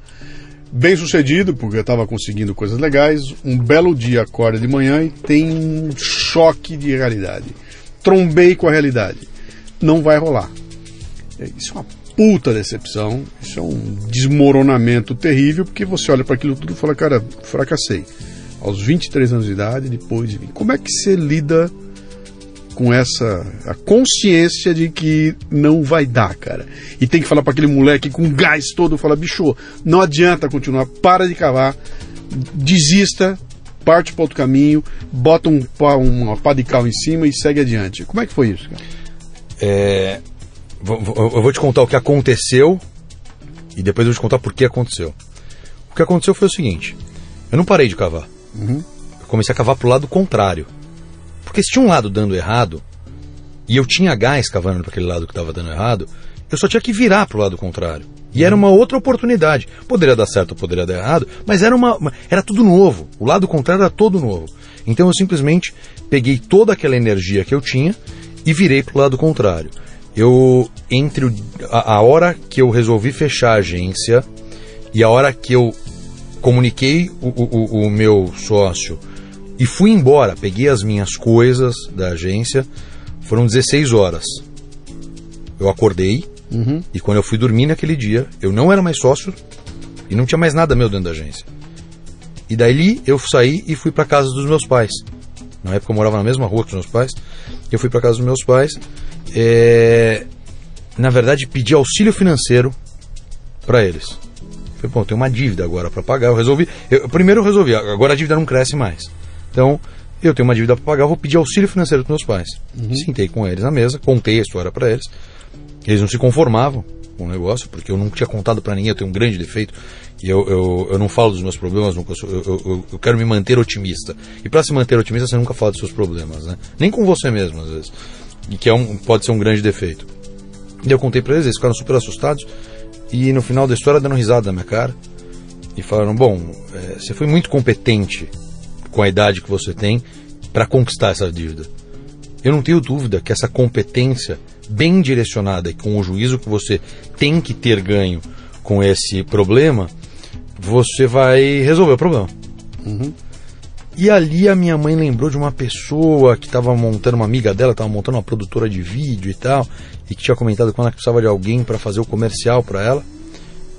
bem sucedido, porque estava conseguindo coisas legais. Um belo dia acorda de manhã e tem um choque de realidade. Trombei com a realidade. Não vai rolar. Isso é uma puta decepção, isso é um desmoronamento terrível, porque você olha para aquilo tudo e fala, cara, fracassei. Aos 23 anos de idade, depois de 20. Como é que você lida com essa a consciência de que não vai dar, cara. E tem que falar para aquele moleque com gás todo, fala, bicho, não adianta continuar, para de cavar, desista, parte para outro caminho, bota um uma pá de cal em cima e segue adiante. Como é que foi isso, cara? É, eu vou te contar o que aconteceu e depois eu vou te contar por que aconteceu. O que aconteceu foi o seguinte: eu não parei de cavar. Eu comecei a cavar pro lado contrário. Porque se tinha um lado dando errado e eu tinha gás cavando para aquele lado que estava dando errado, eu só tinha que virar pro lado contrário. E era uma outra oportunidade. Poderia dar certo, poderia dar errado, mas era uma, era tudo novo. O lado contrário era todo novo. Então eu simplesmente peguei toda aquela energia que eu tinha e virei pro lado contrário. Eu entre o- a, a hora que eu resolvi fechar a agência e a hora que eu comuniquei o, o- o- o meu sócio e fui embora, peguei as minhas coisas da agência, foram 16 horas. Eu acordei e quando eu fui dormir naquele dia, eu não era mais sócio e não tinha mais nada meu dentro da agência. E daí eu saí e fui para casa dos meus pais. Na época eu morava na mesma rua que os meus pais. Eu fui para casa dos meus pais. é, Na verdade, pedi auxílio financeiro para eles. Falei, bom, tenho uma dívida agora para pagar. Eu resolvi. eu- primeiro eu resolvi, agora a dívida não cresce mais. Então, eu tenho uma dívida para pagar, eu vou pedir auxílio financeiro dos meus pais. Sentei com eles na mesa, contei a história para eles. Eles não se conformavam com o negócio, porque eu não tinha contado para ninguém, eu tenho um grande defeito. E eu, eu, eu não falo dos meus problemas, nunca eu, eu- eu quero me manter otimista. E para se manter otimista, você nunca fala dos seus problemas, né? Nem com você mesmo, às vezes. E que é um, pode ser um grande defeito. E eu contei para eles, eles ficaram super assustados. E no final da história, dando risada na minha cara. E falaram: Bom, é, você foi muito competente com a idade que você tem para conquistar essa dívida. Eu não tenho dúvida que essa competência bem direcionada e com o juízo que você tem que ter ganho com esse problema, você vai resolver o problema. E ali a minha mãe lembrou de uma pessoa que estava montando, uma amiga dela, estava montando uma produtora de vídeo e tal, e que tinha comentado com ela que precisava de alguém para fazer o comercial para ela.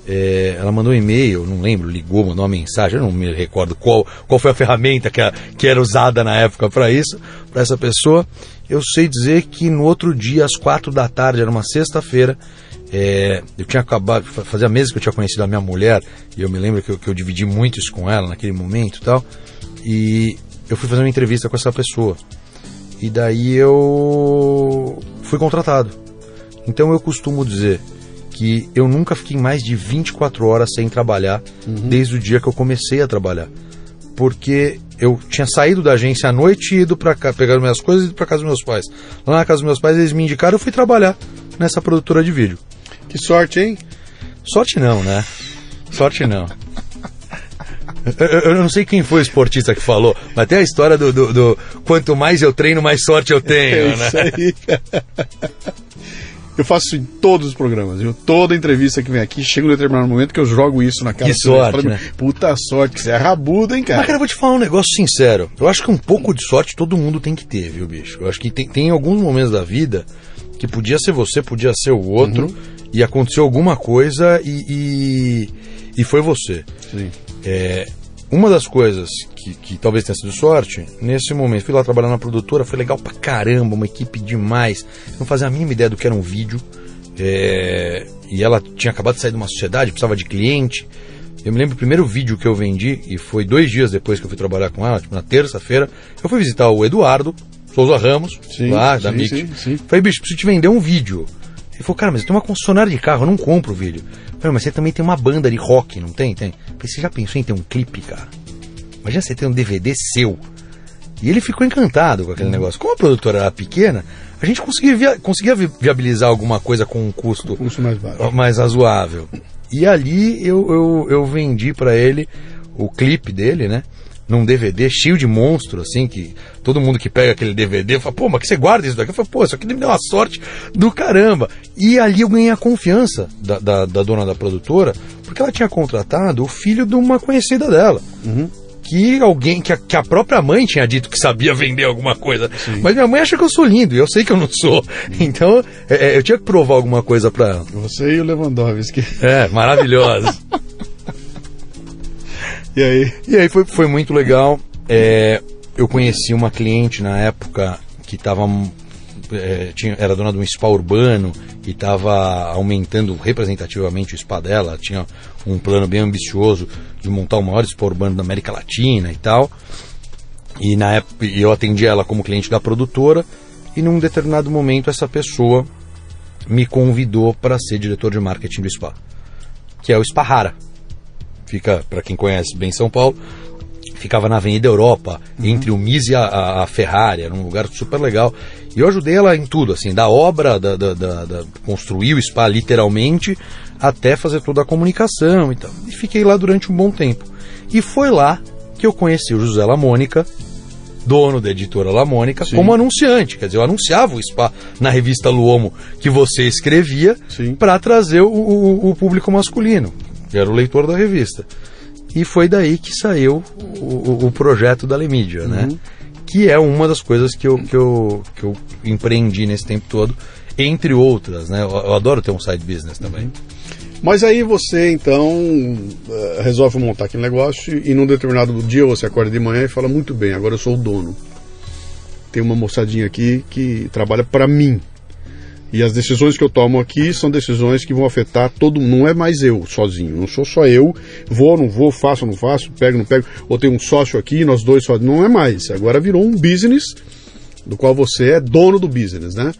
é, ela mandou um e-mail, não lembro, ligou, mandou uma mensagem, eu não me recordo qual, qual foi a ferramenta que, a, que era usada na época para isso, para essa pessoa. Eu sei dizer que no outro dia, às quatro da tarde, era uma sexta-feira, é, eu tinha acabado, fazia meses que eu tinha conhecido a minha mulher, e eu me lembro que eu, que eu dividi muito isso com ela naquele momento e tal, e eu fui fazer uma entrevista com essa pessoa. E daí eu fui contratado. Então eu costumo dizer que eu nunca fiquei mais de 24 horas sem trabalhar uhum. desde o dia que eu comecei a trabalhar. Porque eu tinha saído da agência à noite e ido para pegar minhas coisas e ido para casa dos meus pais. Lá na casa dos meus pais eles me indicaram, eu fui trabalhar nessa produtora de vídeo. Que sorte, hein? Sorte não, né? Sorte não. Eu, eu, não sei quem foi o esportista que falou, mas tem a história do, do, do quanto mais eu treino, mais sorte eu tenho, [LAUGHS] é né? Isso aí. Eu faço isso em todos os programas. Eu, toda entrevista que vem aqui, chega um determinado momento que eu jogo isso na cara. Que sorte, né? Puta sorte, que você é rabudo, hein, cara? Mas, cara, eu vou te falar um negócio sincero. Eu acho que um pouco de sorte todo mundo tem que ter, viu, bicho? Eu acho que tem, tem alguns momentos da vida que podia ser você, podia ser o outro, uhum. e aconteceu alguma coisa e, e, e foi você. Sim. É, uma das coisas que, que, talvez tenha sido sorte, nesse momento, fui lá trabalhar na produtora, foi legal pra caramba, uma equipe demais. Não fazia a mínima ideia do que era um vídeo. É, e ela tinha acabado de sair de uma sociedade, precisava de cliente. Eu me lembro o primeiro vídeo que eu vendi, e foi dois dias depois que eu fui trabalhar com ela, tipo, na terça-feira, eu fui visitar o Eduardo Souza Ramos, sim, lá sim, da Mix. Sim, sim. Falei, bicho, preciso te vender um vídeo. Ele falou, cara, mas eu tenho uma concessionária de carro, eu não compro vídeo. Falei, mas você também tem uma banda de rock, não tem? Tem. Falei, você já pensou em ter um clipe, cara? Imagina você ter um DVD seu. E ele ficou encantado com aquele negócio. Como a produtora era pequena, a gente conseguia, via conseguia viabilizar alguma coisa com um custo, um custo mais, baixo. mais razoável. E ali eu, eu, eu vendi para ele o clipe dele, né? Num DVD cheio de monstro, assim, que todo mundo que pega aquele DVD fala, pô, mas que você guarda isso daqui? Eu falo, pô, isso aqui me deu uma sorte do caramba. E ali eu ganhei a confiança da, da, da dona da produtora, porque ela tinha contratado o filho de uma conhecida dela. Uhum que alguém, que a, que a, própria mãe tinha dito que sabia vender alguma coisa. Sim. Mas minha mãe acha que eu sou lindo e eu sei que eu não sou. Então é, é, eu tinha que provar alguma coisa para ela. Você e o Lewandowski. É, maravilhoso. [LAUGHS] E aí? E aí foi, foi muito legal. É, eu conheci uma cliente na época que estava é, tinha, era dona de um spa urbano e estava aumentando representativamente o spa dela. Tinha um plano bem ambicioso de montar o maior spa urbano da América Latina e tal. E na época eu atendi ela como cliente da produtora e num determinado momento essa pessoa me convidou para ser diretor de marketing do spa, que é o Spa Rara fica, para quem conhece bem São Paulo, ficava na Avenida Europa, uhum. entre o MIS e a, a, Ferrari, era um lugar super legal. E eu ajudei ela em tudo, assim, da obra, da, da, da, da, construir o spa literalmente, até fazer toda a comunicação e tal. E fiquei lá durante um bom tempo. E foi lá que eu conheci o José Lamônica, dono da editora Lamônica, Sim. como anunciante. Quer dizer, eu anunciava o spa na revista Luomo que você escrevia para trazer o, o, o público masculino que era o leitor da revista. E foi daí que saiu o, o projeto da Lemídia, né? uhum. né? Que é uma das coisas que eu, que, eu, que eu empreendi nesse tempo todo, entre outras, né? Eu, eu adoro ter um side business também. Uhum. Mas aí você então eh, resolve montar aquele negócio e num determinado dia você acorda de manhã e fala muito bem, agora eu sou o dono. Tem uma moçadinha aqui que trabalha para mim. E as decisões que eu tomo aqui são decisões que vão afetar todo mundo. Não é mais eu sozinho. Não sou só eu. Vou, não vou, faço, não faço, pego, não pego. Ou tem um sócio aqui, nós dois só. Não é mais. Agora virou um business do qual você é dono do business, né?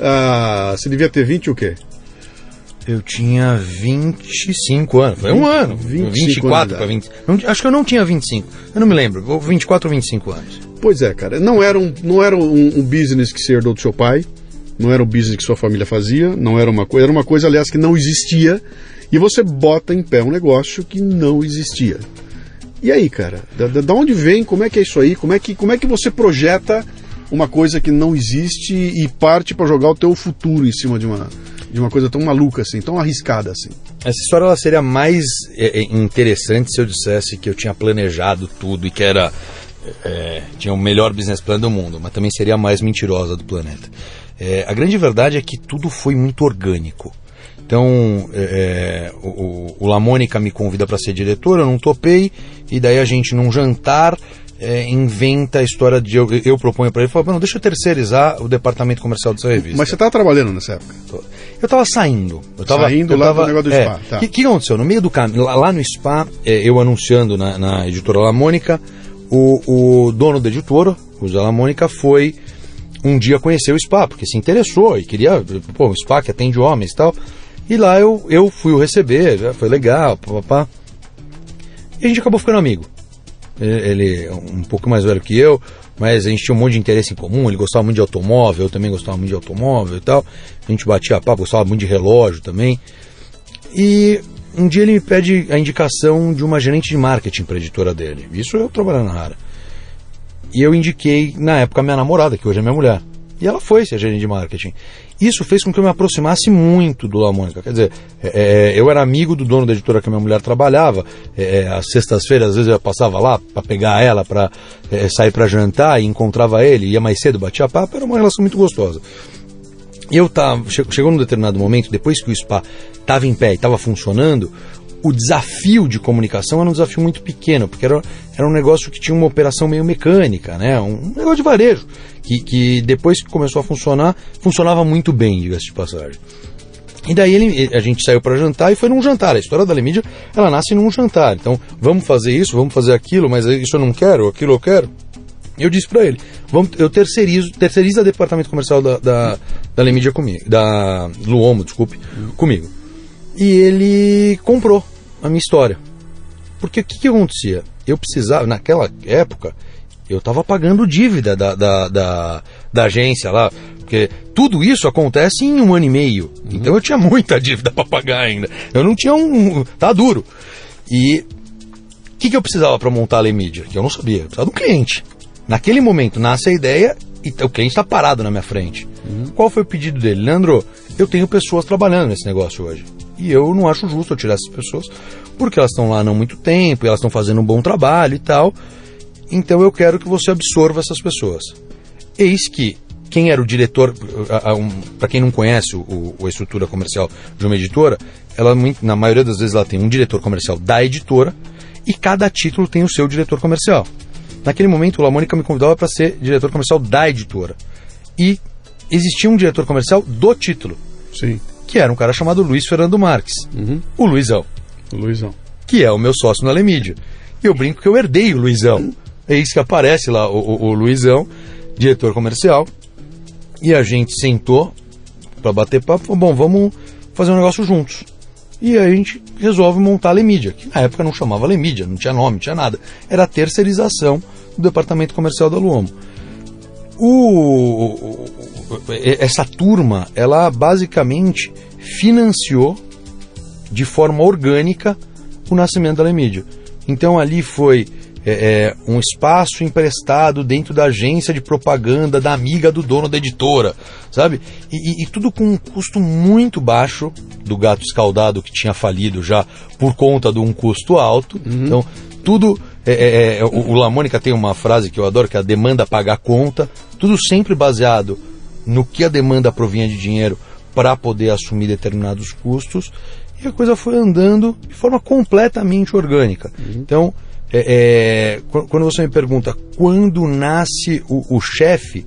Ah, você devia ter 20 o quê? Eu tinha 25 anos. Foi um ano. 24 para 20. Não, acho que eu não tinha 25. Eu não me lembro. 24 ou 25 anos. Pois é, cara. Não era um, não era um, um business que você herdou do seu pai não era um business que sua família fazia, não era uma coisa, era uma coisa, aliás, que não existia, e você bota em pé um negócio que não existia. E aí, cara, da, da onde vem, como é que é isso aí, como é que, como é que você projeta uma coisa que não existe e parte para jogar o teu futuro em cima de uma, de uma coisa tão maluca assim, tão arriscada assim? Essa história ela seria mais é, é interessante se eu dissesse que eu tinha planejado tudo e que era é, tinha o melhor business plan do mundo, mas também seria a mais mentirosa do planeta. É, a grande verdade é que tudo foi muito orgânico. Então, é, é o, o Lamônica me convida para ser diretor, eu não topei, e daí a gente, num jantar, é, inventa a história de. Eu, eu proponho para ele, falo, não, deixa eu terceirizar o departamento comercial dessa revista. Mas você estava trabalhando nessa época? Eu estava saindo. Eu tava, Saindo eu lá tava, do negócio do é, spa, tá. O que, que aconteceu? No meio do caminho, lá, lá no spa, é, eu anunciando na, na editora Lamônica, o, o dono da editora, o Zé Lamônica, foi um dia conhecer o spa, porque se interessou e queria, pô, um spa que atende homens e tal. E lá eu, eu fui o receber, foi legal, papá. E a gente acabou ficando amigo. Ele ele é um pouco mais velho que eu, mas a gente tinha um monte de interesse em comum. Ele gostava muito de automóvel, eu também gostava muito de automóvel e tal. A gente batia papo, gostava muito de relógio também. E um dia ele me pede a indicação de uma gerente de marketing para a editora dele. Isso eu trabalhando na Rara. E eu indiquei, na época, a minha namorada, que hoje é minha mulher. E ela foi ser gerente de marketing. Isso fez com que eu me aproximasse muito do La Mônica. Quer dizer, é, é, eu era amigo do dono da editora que a minha mulher trabalhava. É, às sextas-feiras, às vezes eu passava lá para pegar ela, para é, sair para jantar e encontrava ele, ia mais cedo, batia papo. Era uma relação muito gostosa. E eu tava, che- chegou num determinado momento, depois que o spa estava em pé e estava funcionando, o desafio de comunicação era um desafio muito pequeno, porque era, era um negócio que tinha uma operação meio mecânica, né? um, negócio de varejo, que, que depois que começou a funcionar, funcionava muito bem, diga-se de passagem. E daí ele, a gente saiu para jantar e foi num jantar. A história da Lemídia, ela nasce num jantar. Então, vamos fazer isso, vamos fazer aquilo, mas isso eu não quero, aquilo eu quero. Eu disse para ele, vamos, eu terceirizo, terceiriza o departamento comercial da, da, da Lemídia comigo, da Luomo, desculpe, comigo. E ele comprou a minha história. Porque o que, que acontecia? Eu precisava, naquela época, eu estava pagando dívida da, da, da, da agência lá, porque tudo isso acontece em um ano e meio. Então eu tinha muita dívida para pagar ainda. Eu não tinha um. Tá duro. E o que, que eu precisava para montar a Lemídia? Que eu não sabia. Eu precisava de um cliente. Naquele momento nasce a ideia e o cliente está parado na minha frente. Qual foi o pedido dele? Leandro, eu tenho pessoas trabalhando nesse negócio hoje. E eu não acho justo eu tirar essas pessoas, porque elas estão lá não muito tempo, elas estão fazendo um bom trabalho e tal. Então eu quero que você absorva essas pessoas. Eis que quem era o diretor, para quem não conhece o, a estrutura comercial de uma editora, ela na maioria das vezes ela tem um diretor comercial da editora e cada título tem o seu diretor comercial. Naquele momento, o Lamônica me convidava para ser diretor comercial da editora. E existia um diretor comercial do título, Sim. Que era um cara chamado Luiz Fernando Marques, o Luizão O Luizão. que é o meu sócio na Lemídia. E eu brinco que eu herdei o Luizão. É isso que aparece lá, o, o- o Luizão, diretor comercial. E a gente sentou para bater papo, falou, bom, vamos fazer um negócio juntos. E aí a gente resolve montar a Lemídia, que na época não chamava Lemídia, não tinha nome, não tinha nada. Era a terceirização do departamento comercial da Luomo. O- o- essa turma, ela basicamente financiou de forma orgânica o nascimento da Lemídia. Então ali foi é, é, um espaço emprestado dentro da agência de propaganda da amiga do dono da editora, sabe? E, e- e tudo com um custo muito baixo do gato escaldado que tinha falido já por conta de um custo alto. Então tudo é, é, é, o, o Lamônica tem uma frase que eu adoro que é a demanda paga a conta. Tudo sempre baseado no que a demanda provinha de dinheiro para poder assumir determinados custos e a coisa foi andando de forma completamente orgânica. Então, é, é, qu- quando você me pergunta quando nasce o, o chefe,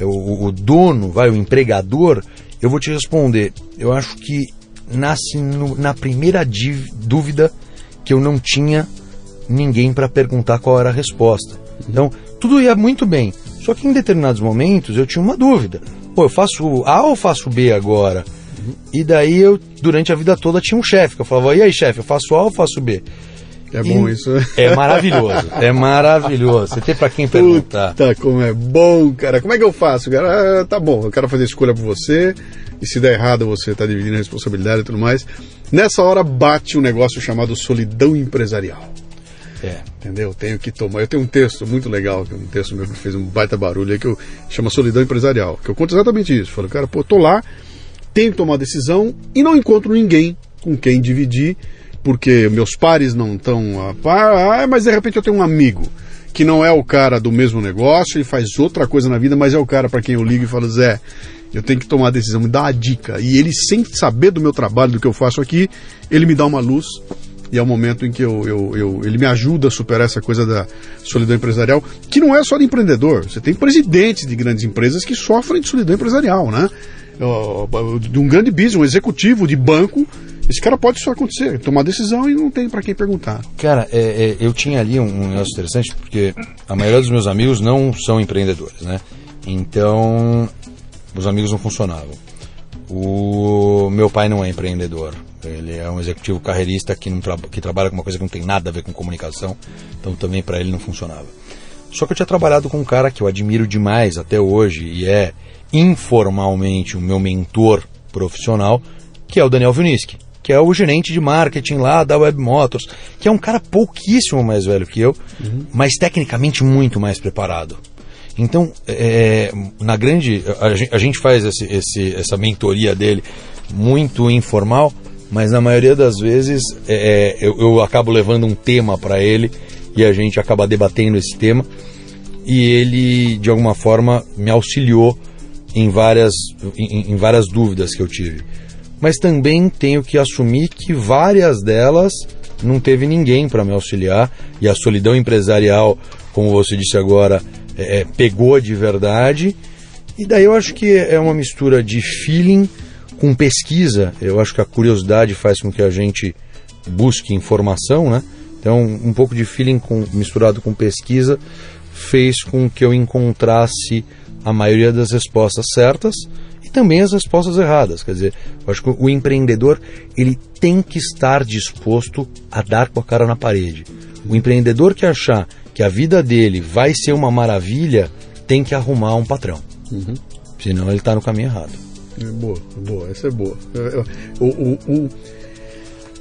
o, o dono, vai, o empregador, eu vou te responder. Eu acho que nasce no- na primeira dúvida que eu não tinha ninguém para perguntar qual era a resposta. Então, tudo ia muito bem. Só que em determinados momentos eu tinha uma dúvida. Pô, eu faço A ou faço B agora? E daí eu, durante a vida toda, tinha um chefe que eu falava, e aí, chefe, eu faço A ou faço B? É bom E- isso. É [LAUGHS] maravilhoso, é maravilhoso. Você tem para quem perguntar. Puta, como é bom, cara. Como é que eu faço, cara? Ah, tá bom, eu quero fazer escolha por você. E se der errado, você tá dividindo a responsabilidade e tudo mais. Nessa hora bate um negócio chamado solidão empresarial. É. Entendeu? Tenho que tomar. Eu tenho um texto muito legal, é um texto meu que fez um baita barulho aí, que eu chama Solidão Empresarial. Que eu conto exatamente isso. Falo, cara, pô, tô lá, tenho que tomar decisão e não encontro ninguém com quem dividir, porque meus pares não estão a par. Ah, mas de repente eu tenho um amigo que não é o cara do mesmo negócio e faz outra coisa na vida, mas é o cara para quem eu ligo e falo, Zé, Eu tenho que tomar a decisão, me dar uma dica. E ele, sem saber do meu trabalho, do que eu faço aqui, ele me dá uma luz e é o momento em que eu, eu, eu, ele me ajuda a superar essa coisa da solidão empresarial, que não é só de empreendedor. Você tem presidentes de grandes empresas que sofrem de solidão empresarial, né? De um grande business, um executivo de banco, esse cara pode só acontecer, tomar decisão e não tem para quem perguntar. Cara, é, é, eu tinha ali um negócio interessante, porque a maioria dos meus amigos não são empreendedores, né? Então, os amigos não funcionavam. O meu pai não é empreendedor. Ele é um executivo carreirista que, não tra que trabalha com uma coisa que não tem nada a ver com comunicação, então também para ele não funcionava. Só que eu tinha trabalhado com um cara que eu admiro demais até hoje e é informalmente o meu mentor profissional, que é o Daniel Vinisky, que é o gerente de marketing lá da Web Motors, que é um cara pouquíssimo mais velho que eu, uhum. mas tecnicamente muito mais preparado. Então, é, na grande. A, a gente faz esse, esse, essa mentoria dele muito informal, mas na maioria das vezes é, é eu, eu, acabo levando um tema para ele e a gente acaba debatendo esse tema e ele de alguma forma me auxiliou em várias, em, em várias dúvidas que eu tive. Mas também tenho que assumir que várias delas não teve ninguém para me auxiliar e a solidão empresarial, como você disse agora, é, é, pegou de verdade. E daí eu acho que é uma mistura de feeling com pesquisa, eu acho que a curiosidade faz com que a gente busque informação, né? Então, um pouco de feeling com, misturado com pesquisa fez com que eu encontrasse a maioria das respostas certas e também as respostas erradas. Quer dizer, eu acho que o empreendedor ele tem que estar disposto a dar com a cara na parede. O empreendedor que achar que a vida dele vai ser uma maravilha tem que arrumar um patrão. Uhum. Senão ele está no caminho errado. É boa, boa, essa é boa. O, o, o,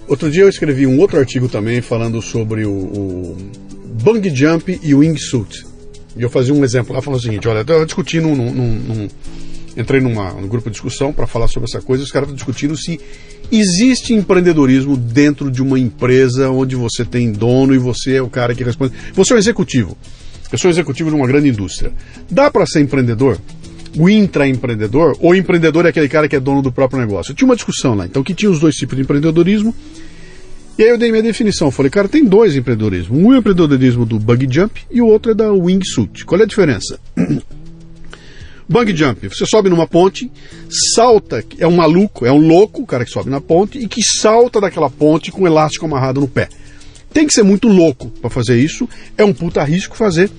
Outro dia eu escrevi um outro artigo também falando sobre o, o jump e o wingsuit. E eu fazia um exemplo lá falando o seguinte: olha, eu estava discutindo num, num, num, entrei numa, num grupo de discussão para falar sobre essa coisa. Os caras estão discutindo se existe empreendedorismo dentro de uma empresa onde você tem dono e você é o cara que responde. Você é o executivo. Eu sou executivo de uma grande indústria. Dá para ser empreendedor? O intraempreendedor, ou empreendedor é aquele cara que é dono do próprio negócio. Eu tinha uma discussão lá, então que tinha os dois tipos de empreendedorismo. E aí eu dei minha definição. Falei, cara, tem dois empreendedorismos. Um é o empreendedorismo do bug jump e o outro é da wingsuit. Qual é a diferença? [CLEARS THROAT] bug jump, você sobe numa ponte, salta, é um maluco, é um louco, o cara que sobe na ponte e que salta daquela ponte com um elástico amarrado no pé. Tem que ser muito louco para fazer isso, é um puta risco fazer.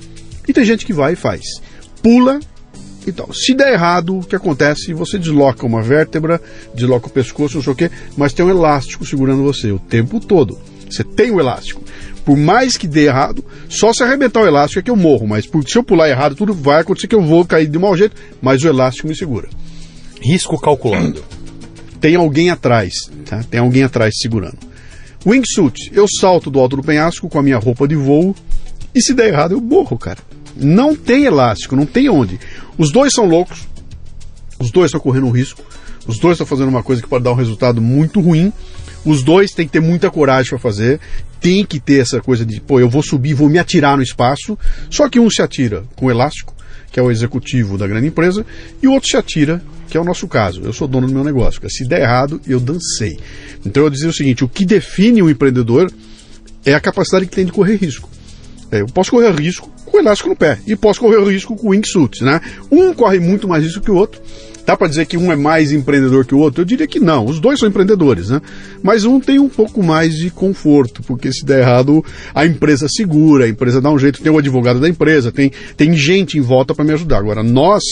E tem gente que vai e faz. Pula então, se der errado, o que acontece? Você desloca uma vértebra, desloca o pescoço, não sei o quê, mas tem um elástico segurando você o tempo todo. Você tem o um elástico. Por mais que dê errado, só se arrebentar o elástico é que eu morro, mas por, se eu pular errado, tudo vai acontecer que eu vou cair de mau jeito, mas o elástico me segura. Risco calculado. [CLEARS THROAT] Tem alguém atrás, tá? Tem alguém atrás segurando. Wingsuit, eu salto do alto do penhasco com a minha roupa de voo e se der errado eu morro, cara. Não tem elástico, não tem onde. Os dois são loucos, os dois estão correndo um risco, os dois estão fazendo uma coisa que pode dar um resultado muito ruim. Os dois têm que ter muita coragem para fazer, tem que ter essa coisa de, pô, eu vou subir, vou me atirar no espaço. Só que um se atira com elástico, que é o executivo da grande empresa, e o outro se atira, que é o nosso caso. Eu sou dono do meu negócio. Se der errado, eu dancei. Então eu dizia o seguinte: o que define um empreendedor é a capacidade que tem de correr risco. É, eu posso correr risco com elástico no pé e posso correr risco com wingsuits, né? Um corre muito mais risco que o outro. Dá para dizer que um é mais empreendedor que o outro? Eu diria que não. Os dois são empreendedores, né? Mas um tem um pouco mais de conforto, porque se der errado, a empresa segura, a empresa dá um jeito, tem o advogado da empresa, tem, tem gente em volta para me ajudar. Agora, nós,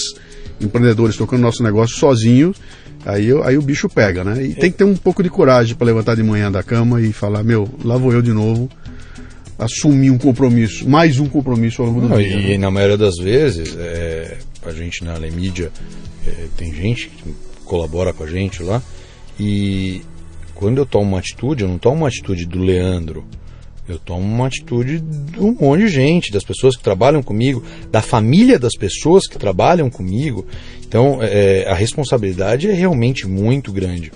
empreendedores, tocando nosso negócio sozinhos, aí, aí o bicho pega, né? E tem que ter um pouco de coragem para levantar de manhã da cama e falar: meu, lá vou eu de novo assumir um compromisso, mais um compromisso ao longo do Não, dia. E, né? na maioria das vezes, é, a gente na Lemídia é, tem gente que colabora com a gente lá e quando eu tomo uma atitude, eu não tomo uma atitude do Leandro, eu tomo uma atitude de um monte de gente, das pessoas que trabalham comigo, da família das pessoas que trabalham comigo. Então, é, a responsabilidade é realmente muito grande.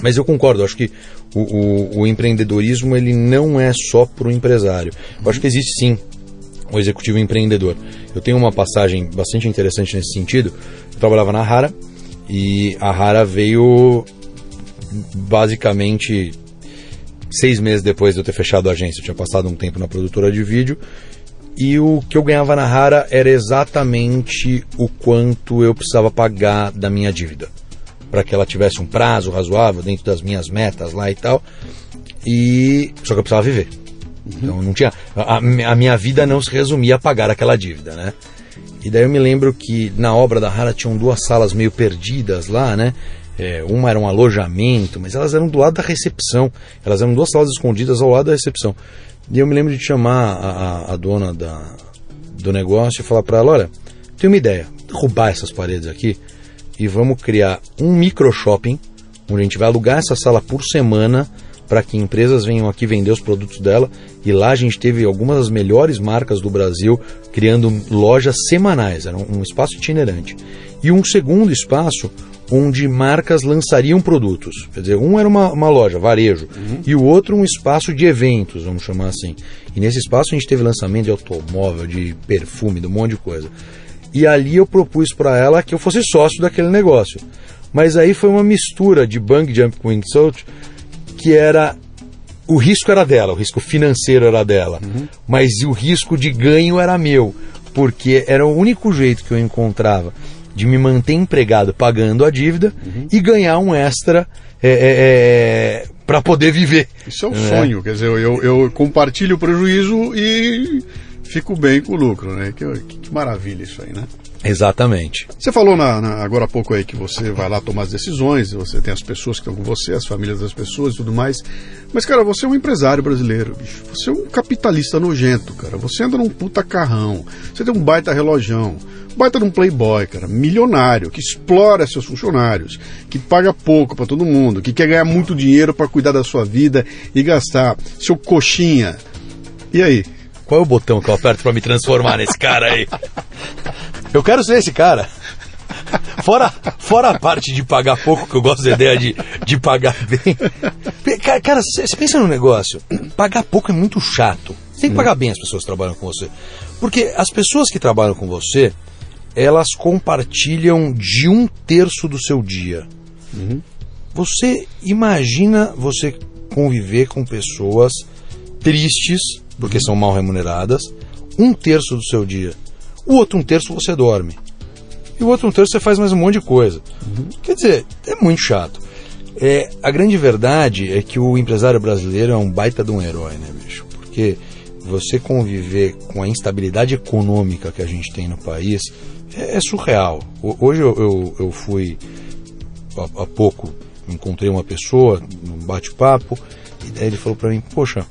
Mas eu concordo, acho que o, o, o empreendedorismo ele não é só para o empresário. Eu acho que existe sim o executivo empreendedor. Eu tenho uma passagem bastante interessante nesse sentido. Eu trabalhava na Rara E a Rara veio basicamente seis meses depois de eu ter fechado a agência. Eu tinha passado um tempo na produtora de vídeo e o que eu ganhava na Rara era exatamente o quanto eu precisava pagar da minha dívida. Para que ela tivesse um prazo razoável dentro das minhas metas lá e tal. E só que eu precisava viver. Uhum. Então não tinha a, a, minha vida não se resumia a pagar aquela dívida, né? E daí eu me lembro que na obra da Rara tinham duas salas meio perdidas lá, né? É, uma era um alojamento, mas elas eram do lado da recepção. Elas eram duas salas escondidas ao lado da recepção. E eu me lembro de chamar a, a, a dona da, do negócio e falar para ela: olha, tenho uma ideia, derrubar essas paredes aqui e vamos criar um micro shopping, onde a gente vai alugar essa sala por semana para que empresas venham aqui vender os produtos dela. E lá a gente teve algumas das melhores marcas do Brasil criando lojas semanais, era um, espaço itinerante. E um segundo espaço onde marcas lançariam produtos. Quer dizer, um era uma, uma loja, varejo, uhum. e o outro um espaço de eventos, vamos chamar assim. E nesse espaço a gente teve lançamento de automóvel, de perfume, de um monte de coisa. E ali eu propus para ela que eu fosse sócio daquele negócio. Mas aí foi uma mistura de bang jump com wingsuit, que era o risco era dela, o risco financeiro era dela, uhum. mas o risco de ganho era meu, porque era o único jeito que eu encontrava de me manter empregado pagando a dívida uhum. e ganhar um extra é, é, é para poder viver. Isso é um né? sonho, quer dizer, eu, eu compartilho o prejuízo e fico bem com o lucro, né? Que, que, que maravilha isso aí, né? Exatamente. Você falou na, na, agora há pouco aí que você vai lá tomar as decisões, você tem as pessoas que estão com você, as famílias das pessoas e tudo mais. Mas, cara, você é um empresário brasileiro, bicho. Você é um capitalista nojento, cara. Você anda num puta carrão. Você tem um baita relojão. Baita de um playboy, cara. Milionário, que explora seus funcionários, que paga pouco para todo mundo, que quer ganhar muito dinheiro para cuidar da sua vida e gastar. Seu coxinha. E aí? Qual é o botão que eu aperto para me transformar nesse cara aí? Eu quero ser esse cara. Fora, fora a parte de pagar pouco, que eu gosto da ideia de, de pagar bem. Cara, você pensa no negócio. Pagar pouco é muito chato. Você tem que pagar bem as pessoas que trabalham com você. Porque as pessoas que trabalham com você, elas compartilham de um terço do seu dia. Uhum. Você imagina você conviver com pessoas tristes, porque são mal remuneradas, um terço do seu dia. O outro um terço você dorme. E o outro um terço você faz mais um monte de coisa. Uhum. Quer dizer, é muito chato. É, a grande verdade é que o empresário brasileiro é um baita de um herói, né, bicho? Porque você conviver com a instabilidade econômica que a gente tem no país é, é surreal. Hoje eu, eu, eu fui, há, pouco, encontrei uma pessoa num bate-papo, e daí ele falou para mim: Poxa,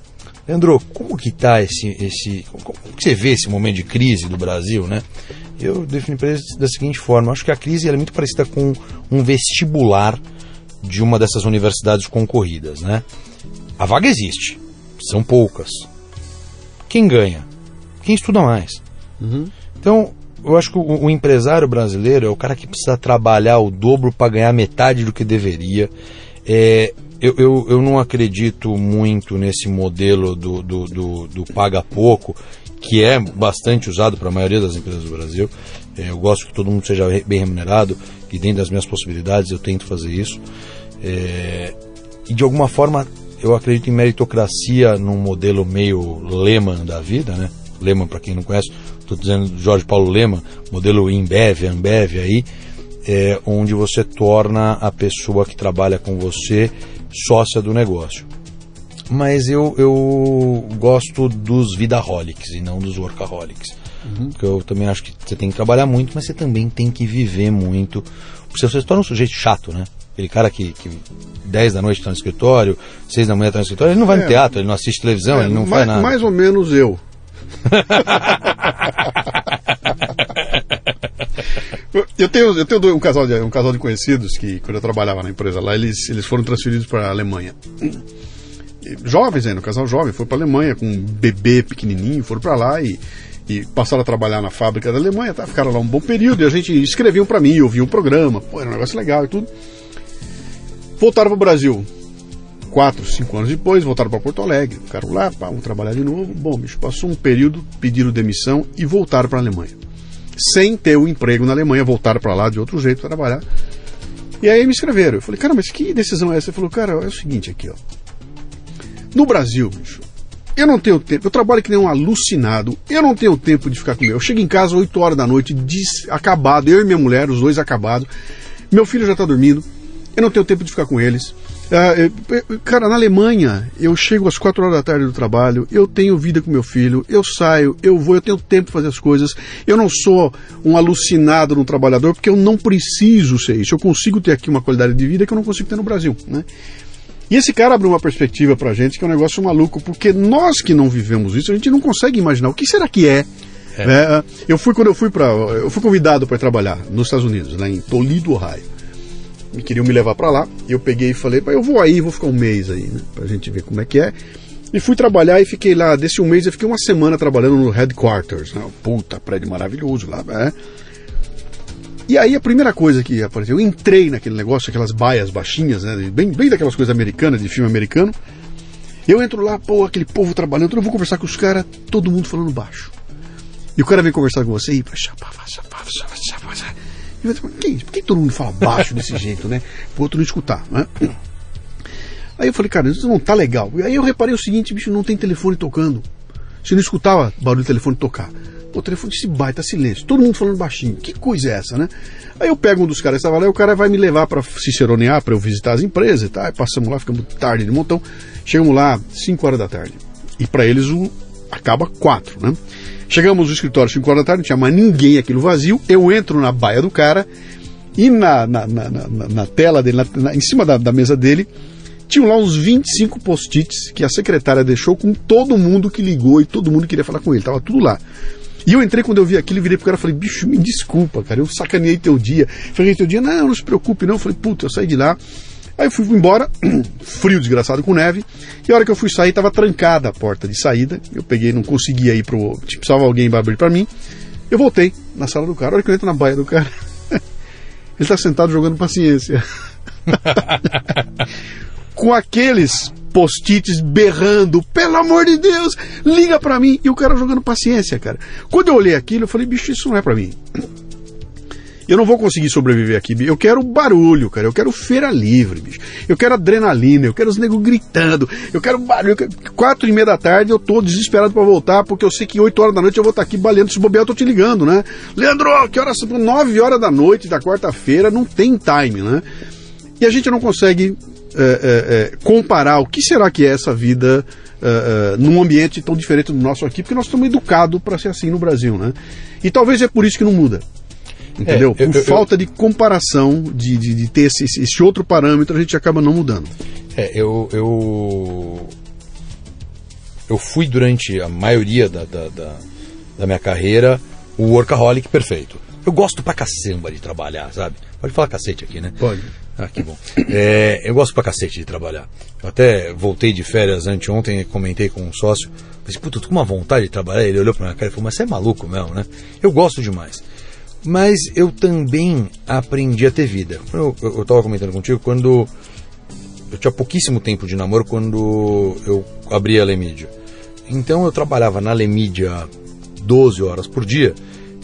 Leandro, como que está esse, esse. Como que você vê esse momento de crise do Brasil, né? Eu defini para da seguinte forma: acho que a crise é muito parecida com um vestibular de uma dessas universidades concorridas, né? A vaga existe, são poucas. Quem ganha? Quem estuda mais? Uhum. Então, eu acho que o, o, empresário brasileiro é o cara que precisa trabalhar o dobro para ganhar metade do que deveria. É, eu, eu, eu não acredito muito nesse modelo do, do, do, do paga pouco, que é bastante usado para a maioria das empresas do Brasil. É, eu gosto que todo mundo seja bem remunerado e dentro das minhas possibilidades eu tento fazer isso. É, e de alguma forma eu acredito em meritocracia num modelo meio Lehman da vida, né? Lehman, para quem não conhece, estou dizendo Jorge Paulo Lehman, modelo Embev, Ambev aí, é, onde você torna a pessoa que trabalha com você sócia do negócio. Mas eu, eu gosto dos vidaholics e não dos workaholics. Uhum. Porque eu também acho que você tem que trabalhar muito, mas você também tem que viver muito. Porque você se torna um sujeito chato, né? Aquele cara que, que 10 da noite está no escritório, 6 da manhã está no escritório, ele não vai é, no teatro, ele não assiste televisão, é, ele não mais, faz nada. Mais ou menos eu. [LAUGHS] Eu tenho, eu tenho um, casal de, um casal de conhecidos que, quando eu trabalhava na empresa lá, eles, eles foram transferidos para a Alemanha. Jovens ainda, um casal jovem, foi para a Alemanha com um bebê pequenininho, foram para lá e, e passaram a trabalhar na fábrica da Alemanha, tá? ficaram lá um bom período e a gente escreviam para mim, ouviam o programa, pô, era um negócio legal e tudo. Voltaram para o Brasil. Quatro, cinco anos depois, voltaram para Porto Alegre, ficaram lá, pá, trabalhar de novo. Bom, bicho, passou um período, pediram demissão e voltaram para a Alemanha sem ter o um emprego na Alemanha, voltaram para lá de outro jeito trabalhar. E aí me escreveram. Eu falei, cara, mas que decisão é essa? Ele falou, cara, é o seguinte aqui, ó. No Brasil, bicho, eu não tenho tempo, eu trabalho que nem um alucinado, eu não tenho tempo de ficar com meu. Eu chego em casa 8 horas da noite, acabado, eu e minha mulher, os dois acabados. Meu filho já está dormindo, eu não tenho tempo de ficar com eles. Uh, cara, na Alemanha, eu chego às 4 horas da tarde do trabalho, eu tenho vida com meu filho, eu saio, eu vou, eu tenho tempo de fazer as coisas. Eu não sou um alucinado no trabalhador, porque eu não preciso ser isso. Eu consigo ter aqui uma qualidade de vida que eu não consigo ter no Brasil, né? E esse cara abre uma perspectiva pra gente que é um negócio maluco, porque nós que não vivemos isso, a gente não consegue imaginar o que será que é. é. é eu fui quando eu fui para, eu fui convidado para trabalhar nos Estados Unidos, lá em Toledo, Ohio. Me queriam me levar para lá, e eu peguei e falei, eu vou aí, vou ficar um mês aí, né, pra gente ver como é que é. E fui trabalhar e fiquei lá, desse um mês eu fiquei uma semana trabalhando no headquarters, né? Puta, prédio maravilhoso lá, né? E aí a primeira coisa que apareceu, eu entrei naquele negócio, aquelas baias baixinhas, né? Bem, bem daquelas coisas americanas, de filme americano. Eu entro lá, pô, aquele povo trabalhando, eu vou conversar com os caras, todo mundo falando baixo. E o cara vem conversar com você e. Por que, por que todo mundo fala baixo desse [LAUGHS] jeito, né? Pro outro não escutar, né? Aí eu falei, cara, isso não tá legal. E aí eu reparei o seguinte, bicho, não tem telefone tocando. Você não escutava barulho do telefone tocar. O telefone se baita silêncio, todo mundo falando baixinho. Que coisa é essa, né? Aí eu pego um dos caras que estava lá e o cara vai me levar para ciceronear, para eu visitar as empresas e tal. Aí passamos lá, ficamos tarde de montão. Chegamos lá 5 horas da tarde. E para eles o acaba 4, né? Chegamos no escritório 5 horas da tarde, não tinha mais ninguém aquilo vazio. Eu entro na baia do cara e na, na, na, na, na tela dele, em cima da, da mesa dele, tinham lá uns 25 post-its que a secretária deixou com todo mundo que ligou e todo mundo que queria falar com ele. Tava tudo lá. E eu entrei quando eu vi aquilo e virei pro cara e falei, bicho, me desculpa, cara, eu sacaneei teu dia. Falei, teu dia, não, não se preocupe, não. Eu falei, puta, eu saí de lá. Aí fui embora, [CLEARS THROAT] frio desgraçado com neve, e a hora que eu fui sair, estava trancada a porta de saída. Eu peguei, não conseguia ir pro. Tipo, precisava alguém abrir para mim. Eu voltei na sala do cara. A hora que eu entro na baia do cara, [LAUGHS] ele está sentado jogando paciência. [LAUGHS] com aqueles post-its berrando, pelo amor de Deus, liga para mim. E o cara jogando paciência, cara. Quando eu olhei aquilo, eu falei, bicho, isso não é para mim. Eu não vou conseguir sobreviver aqui. Eu quero barulho, cara. Eu quero feira livre, bicho. Eu quero adrenalina. Eu quero os negros gritando. Eu quero barulho. Quatro e meia da tarde eu tô desesperado para voltar, porque eu sei que oito horas da noite eu vou estar aqui baleando. Se bobear, eu tô te ligando, né? Leandro, que horas são? Nove horas da noite da quarta-feira. Não tem time, né? E a gente não consegue é, é, é, comparar o que será que é essa vida é, num ambiente tão diferente do nosso aqui, porque nós estamos educados para ser assim no Brasil, né? E talvez é por isso que não muda. Entendeu? É, eu, por eu, falta eu, de comparação, de, de, de ter esse, esse, outro parâmetro, a gente acaba não mudando. É, eu, eu, eu fui durante a maioria da, da, da, da minha carreira o workaholic perfeito. Eu gosto pra cacamba de trabalhar, sabe? Pode falar cacete aqui, né? Pode. Ah, que bom. É, eu gosto pra cacete de trabalhar. Eu até voltei de férias anteontem e comentei com um sócio. Falei, puta, tô com uma vontade de trabalhar. Ele olhou pra minha cara e falou, mas você é maluco mesmo, né? Eu gosto demais. Mas eu também aprendi a ter vida. Eu, eu, eu tava comentando contigo quando. Eu tinha pouquíssimo tempo de namoro quando eu abri a Lemídia. Então eu trabalhava na Lemídia 12 horas por dia,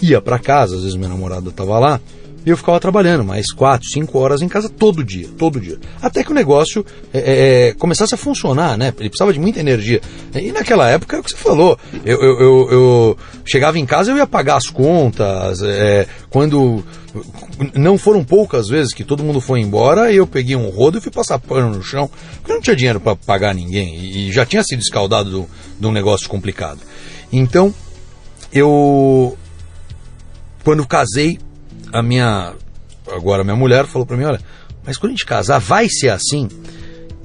ia para casa, às vezes minha namorada tava lá, e eu ficava trabalhando mais quatro, cinco horas em casa todo dia, todo dia. Até que o negócio é, é, é, começasse a funcionar, né? Ele precisava de muita energia. E naquela época é o que você falou. Eu, eu, eu, eu chegava em casa eu ia pagar as contas. É, quando não foram poucas vezes que todo mundo foi embora, eu peguei um rodo e fui passar pano no chão, porque eu não tinha dinheiro para pagar ninguém e já tinha sido escaldado de um negócio complicado. Então, eu quando casei a minha agora minha mulher falou para mim, olha, mas quando a gente casar vai ser assim.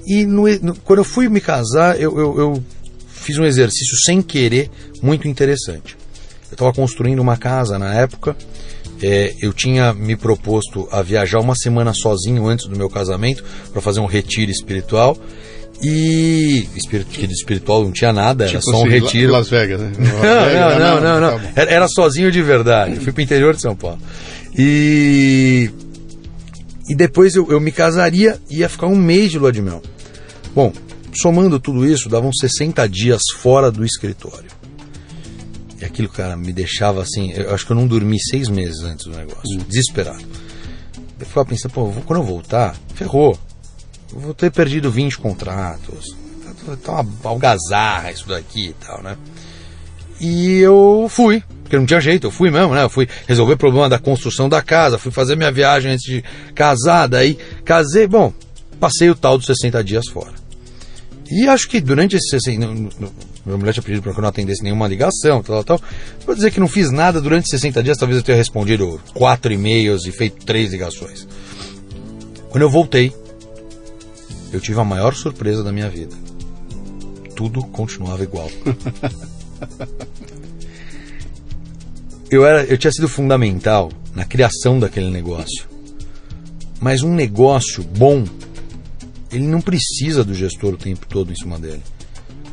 E no, no, quando eu fui me casar, eu, eu, eu, fiz um exercício sem querer muito interessante. Eu estava construindo uma casa na época. É, eu tinha me proposto a viajar uma semana sozinho antes do meu casamento para fazer um retiro espiritual. E de espiritual não tinha nada, tipo era só um assim, retiro. Las Vegas, né? [LAUGHS] Não, não, não, não. Tá era, era sozinho de verdade. Eu fui para o interior de São Paulo. E, e depois eu, eu me casaria e ia ficar um mês de lua de mel. Bom, somando tudo isso, davam 60 dias fora do escritório. E aquilo, cara, me deixava assim. Eu acho que eu não dormi seis meses antes do negócio, desesperado. Eu ficava pensando, pô, quando eu voltar, ferrou. Eu vou ter perdido 20 contratos. Tá, tá uma algazarra isso daqui e tal, né? E eu fui, porque não tinha jeito, eu fui mesmo, né? Eu fui resolver o problema da construção da casa, fui fazer minha viagem antes de casar, daí casei, bom, passei o tal dos 60 dias fora. E acho que durante esses 60. Minha mulher tinha pedido para que eu não atendesse nenhuma ligação, tal, tal. Vou dizer que não fiz nada durante 60 dias, talvez eu tenha respondido quatro e-mails e feito três ligações. Quando eu voltei, eu tive a maior surpresa da minha vida. Tudo continuava igual. [LAUGHS] eu, era, eu tinha sido fundamental na criação daquele negócio. Mas um negócio bom, ele não precisa do gestor o tempo todo em cima dele.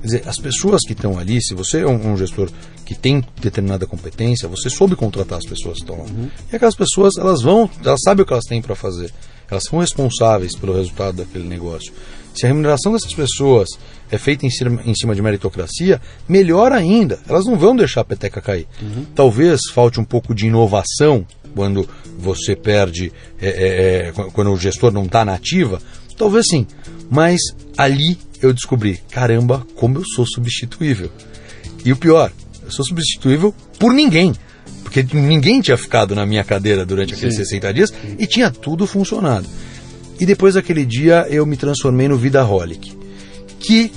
Quer dizer, as pessoas que estão ali, se você é um, um, gestor que tem determinada competência, você soube contratar as pessoas que estão lá. Uhum. E aquelas pessoas, elas vão, elas sabem o que elas têm para fazer. Elas são responsáveis pelo resultado daquele negócio. Se a remuneração dessas pessoas é feita em cima, em cima de meritocracia, melhor ainda, elas não vão deixar a peteca cair. Uhum. Talvez falte um pouco de inovação quando você perde, é, é, é quando o gestor não está na ativa, talvez sim. Mas ali eu descobri, caramba, como eu sou substituível. E o pior, eu sou substituível por ninguém. Porque ninguém tinha ficado na minha cadeira durante aqueles Sim. 60 dias e tinha tudo funcionado. E depois daquele dia eu me transformei no Vidaholic, que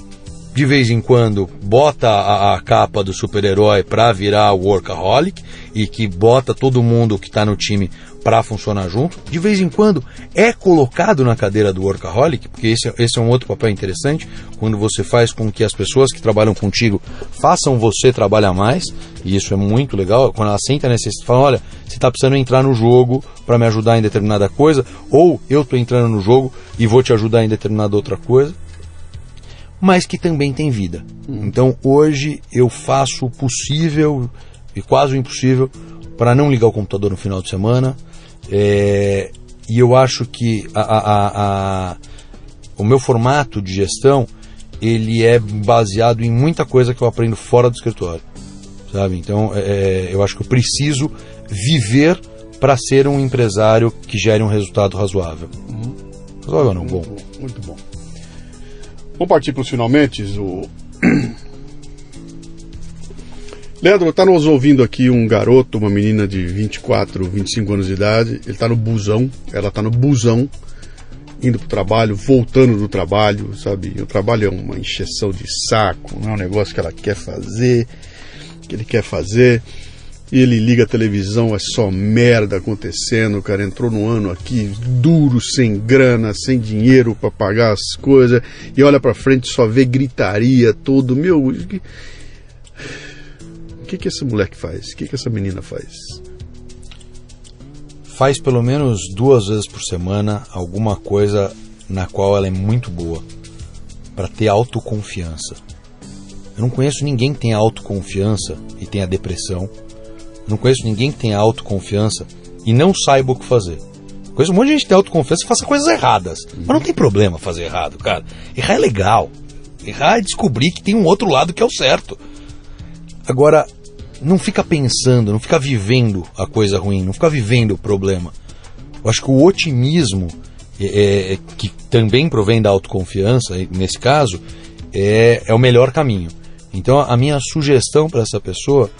de vez em quando bota a, a capa do super-herói para virar workaholic e que bota todo mundo que está no time para funcionar junto. De vez em quando é colocado na cadeira do workaholic, porque esse, esse é um outro papel interessante, quando você faz com que as pessoas que trabalham contigo façam você trabalhar mais, e isso é muito legal. Quando ela senta necessidade, fala: olha, você está precisando entrar no jogo para me ajudar em determinada coisa, ou eu estou entrando no jogo e vou te ajudar em determinada outra coisa mas que também tem vida. Então hoje eu faço o possível e quase o impossível para não ligar o computador no final de semana. É, e eu acho que a, a, a, o meu formato de gestão ele é baseado em muita coisa que eu aprendo fora do escritório, sabe? Então é, é eu acho que eu preciso viver para ser um empresário que gere um resultado razoável. Uhum. Razoável não, bom. Muito bom. Vamos partir para os finalmente. O... Leandro, está nos ouvindo aqui um garoto, uma menina de 24, 25 anos de idade. Ele está no busão, ela está no busão, indo para o trabalho, voltando do trabalho, sabe? O trabalho é uma encheção de saco, não é um negócio que ela quer fazer, que ele quer fazer e ele liga a televisão, é só merda acontecendo, o cara entrou no ano aqui duro, sem grana, sem dinheiro para pagar as coisas, e olha para frente só vê gritaria todo, meu, que que essa mulher faz? O que que essa menina faz? Faz pelo menos duas vezes por semana alguma coisa na qual ela é muito boa para ter autoconfiança. Eu não conheço ninguém que tenha autoconfiança e tenha depressão não conheço ninguém que tenha autoconfiança e não saiba o que fazer. Conheço um monte de gente que tem autoconfiança e faça coisas erradas. Mas não tem problema fazer errado, cara. Errar é legal. Errar é descobrir que tem um outro lado que é o certo. Agora, não fica pensando, não fica vivendo a coisa ruim, não fica vivendo o problema. Eu acho que o otimismo, é, é, é que também provém da autoconfiança, nesse caso, é, é o melhor caminho. Então, a minha sugestão para essa pessoa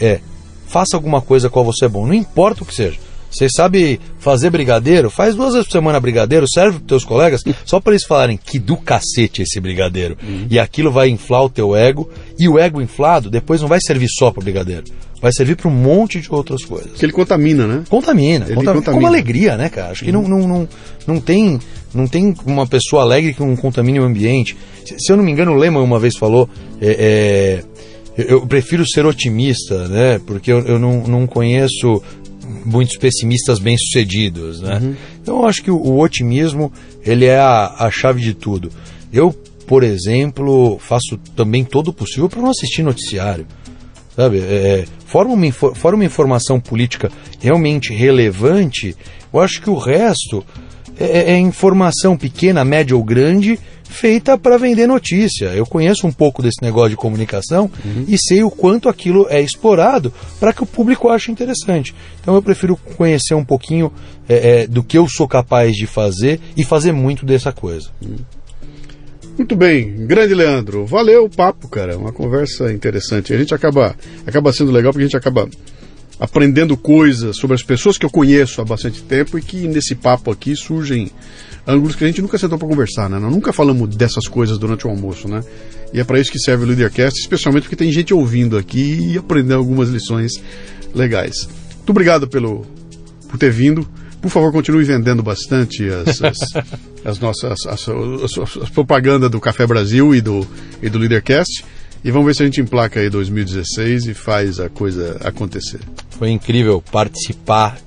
é faça alguma coisa com você é bom, não importa o que seja. Você sabe fazer brigadeiro? Faz duas vezes por semana brigadeiro, serve para teus colegas, só para eles falarem que do cacete esse brigadeiro. Uhum. E aquilo vai inflar o teu ego, e o ego inflado depois não vai servir só para brigadeiro. Vai servir para um monte de outras coisas. Que ele contamina, né? Contamina, ele contamina, contamina. Com alegria, né, cara? Acho que uhum. não, não, não, não, tem, não tem uma pessoa alegre que não contamine o ambiente. Se, se eu não me engano, o Lehman uma vez falou. É, é, eu prefiro ser otimista, né? Porque eu, eu não, não conheço muitos pessimistas bem-sucedidos, né? Uhum. Então eu acho que o, o, otimismo, ele é a, a chave de tudo. Eu, por exemplo, faço também todo o possível para não assistir noticiário. Sabe? É, fora, uma, fora uma informação política realmente relevante, eu acho que o resto é, é informação pequena, média ou grande feita para vender notícia. Eu conheço um pouco desse negócio de comunicação uhum. e sei o quanto aquilo é explorado para que o público ache interessante. Então eu prefiro conhecer um pouquinho é, é, do que eu sou capaz de fazer e fazer muito dessa coisa. Uhum. Muito bem, grande Leandro. Valeu o papo, cara. Uma conversa interessante. A gente acaba, acaba sendo legal porque a gente acaba aprendendo coisas sobre as pessoas que eu conheço há bastante tempo e que nesse papo aqui surgem ângulos que a gente nunca sentou para conversar, né? Nós nunca falamos dessas coisas durante o almoço, né? E é para isso que serve o Leadercast, especialmente porque tem gente ouvindo aqui e aprendendo algumas lições legais. Muito obrigado pelo, por ter vindo. Por favor, continue vendendo bastante as, as, [LAUGHS] as nossas as, as, propagandas do Café Brasil e do, e do Leadercast. E vamos ver se a gente emplaca aí 2016 e faz a coisa acontecer. Foi incrível participar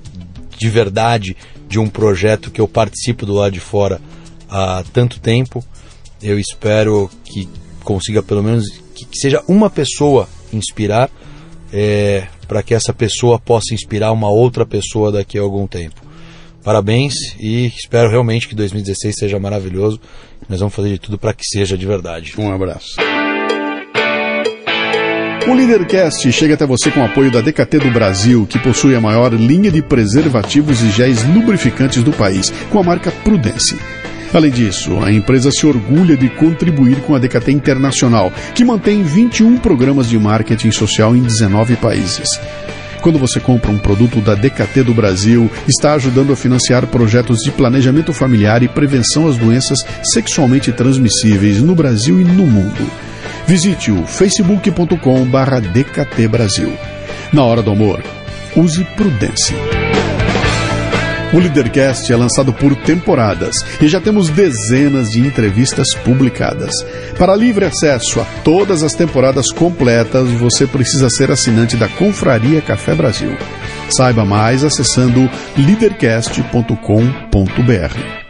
de verdade de um projeto que eu participo do lado de fora há tanto tempo. Eu espero que consiga pelo menos que, que seja uma pessoa inspirar é, para que essa pessoa possa inspirar uma outra pessoa daqui a algum tempo. Parabéns e espero realmente que 2016 seja maravilhoso. Nós vamos fazer de tudo para que seja de verdade. Um abraço. O Leadercast chega até você com o apoio da DKT do Brasil, que possui a maior linha de preservativos e géis lubrificantes do país, com a marca Prudence. Além disso, a empresa se orgulha de contribuir com a DKT Internacional, que mantém 21 programas de marketing social em 19 países. Quando você compra um produto da DKT do Brasil, está ajudando a financiar projetos de planejamento familiar e prevenção às doenças sexualmente transmissíveis no Brasil e no mundo. Visite o facebook.com barra DKT Brasil. Na hora do amor, use prudência. O Leadercast é lançado por temporadas e já temos dezenas de entrevistas publicadas. Para livre acesso a todas as temporadas completas, você precisa ser assinante da Confraria Café Brasil. Saiba mais acessando leadercast.com.br.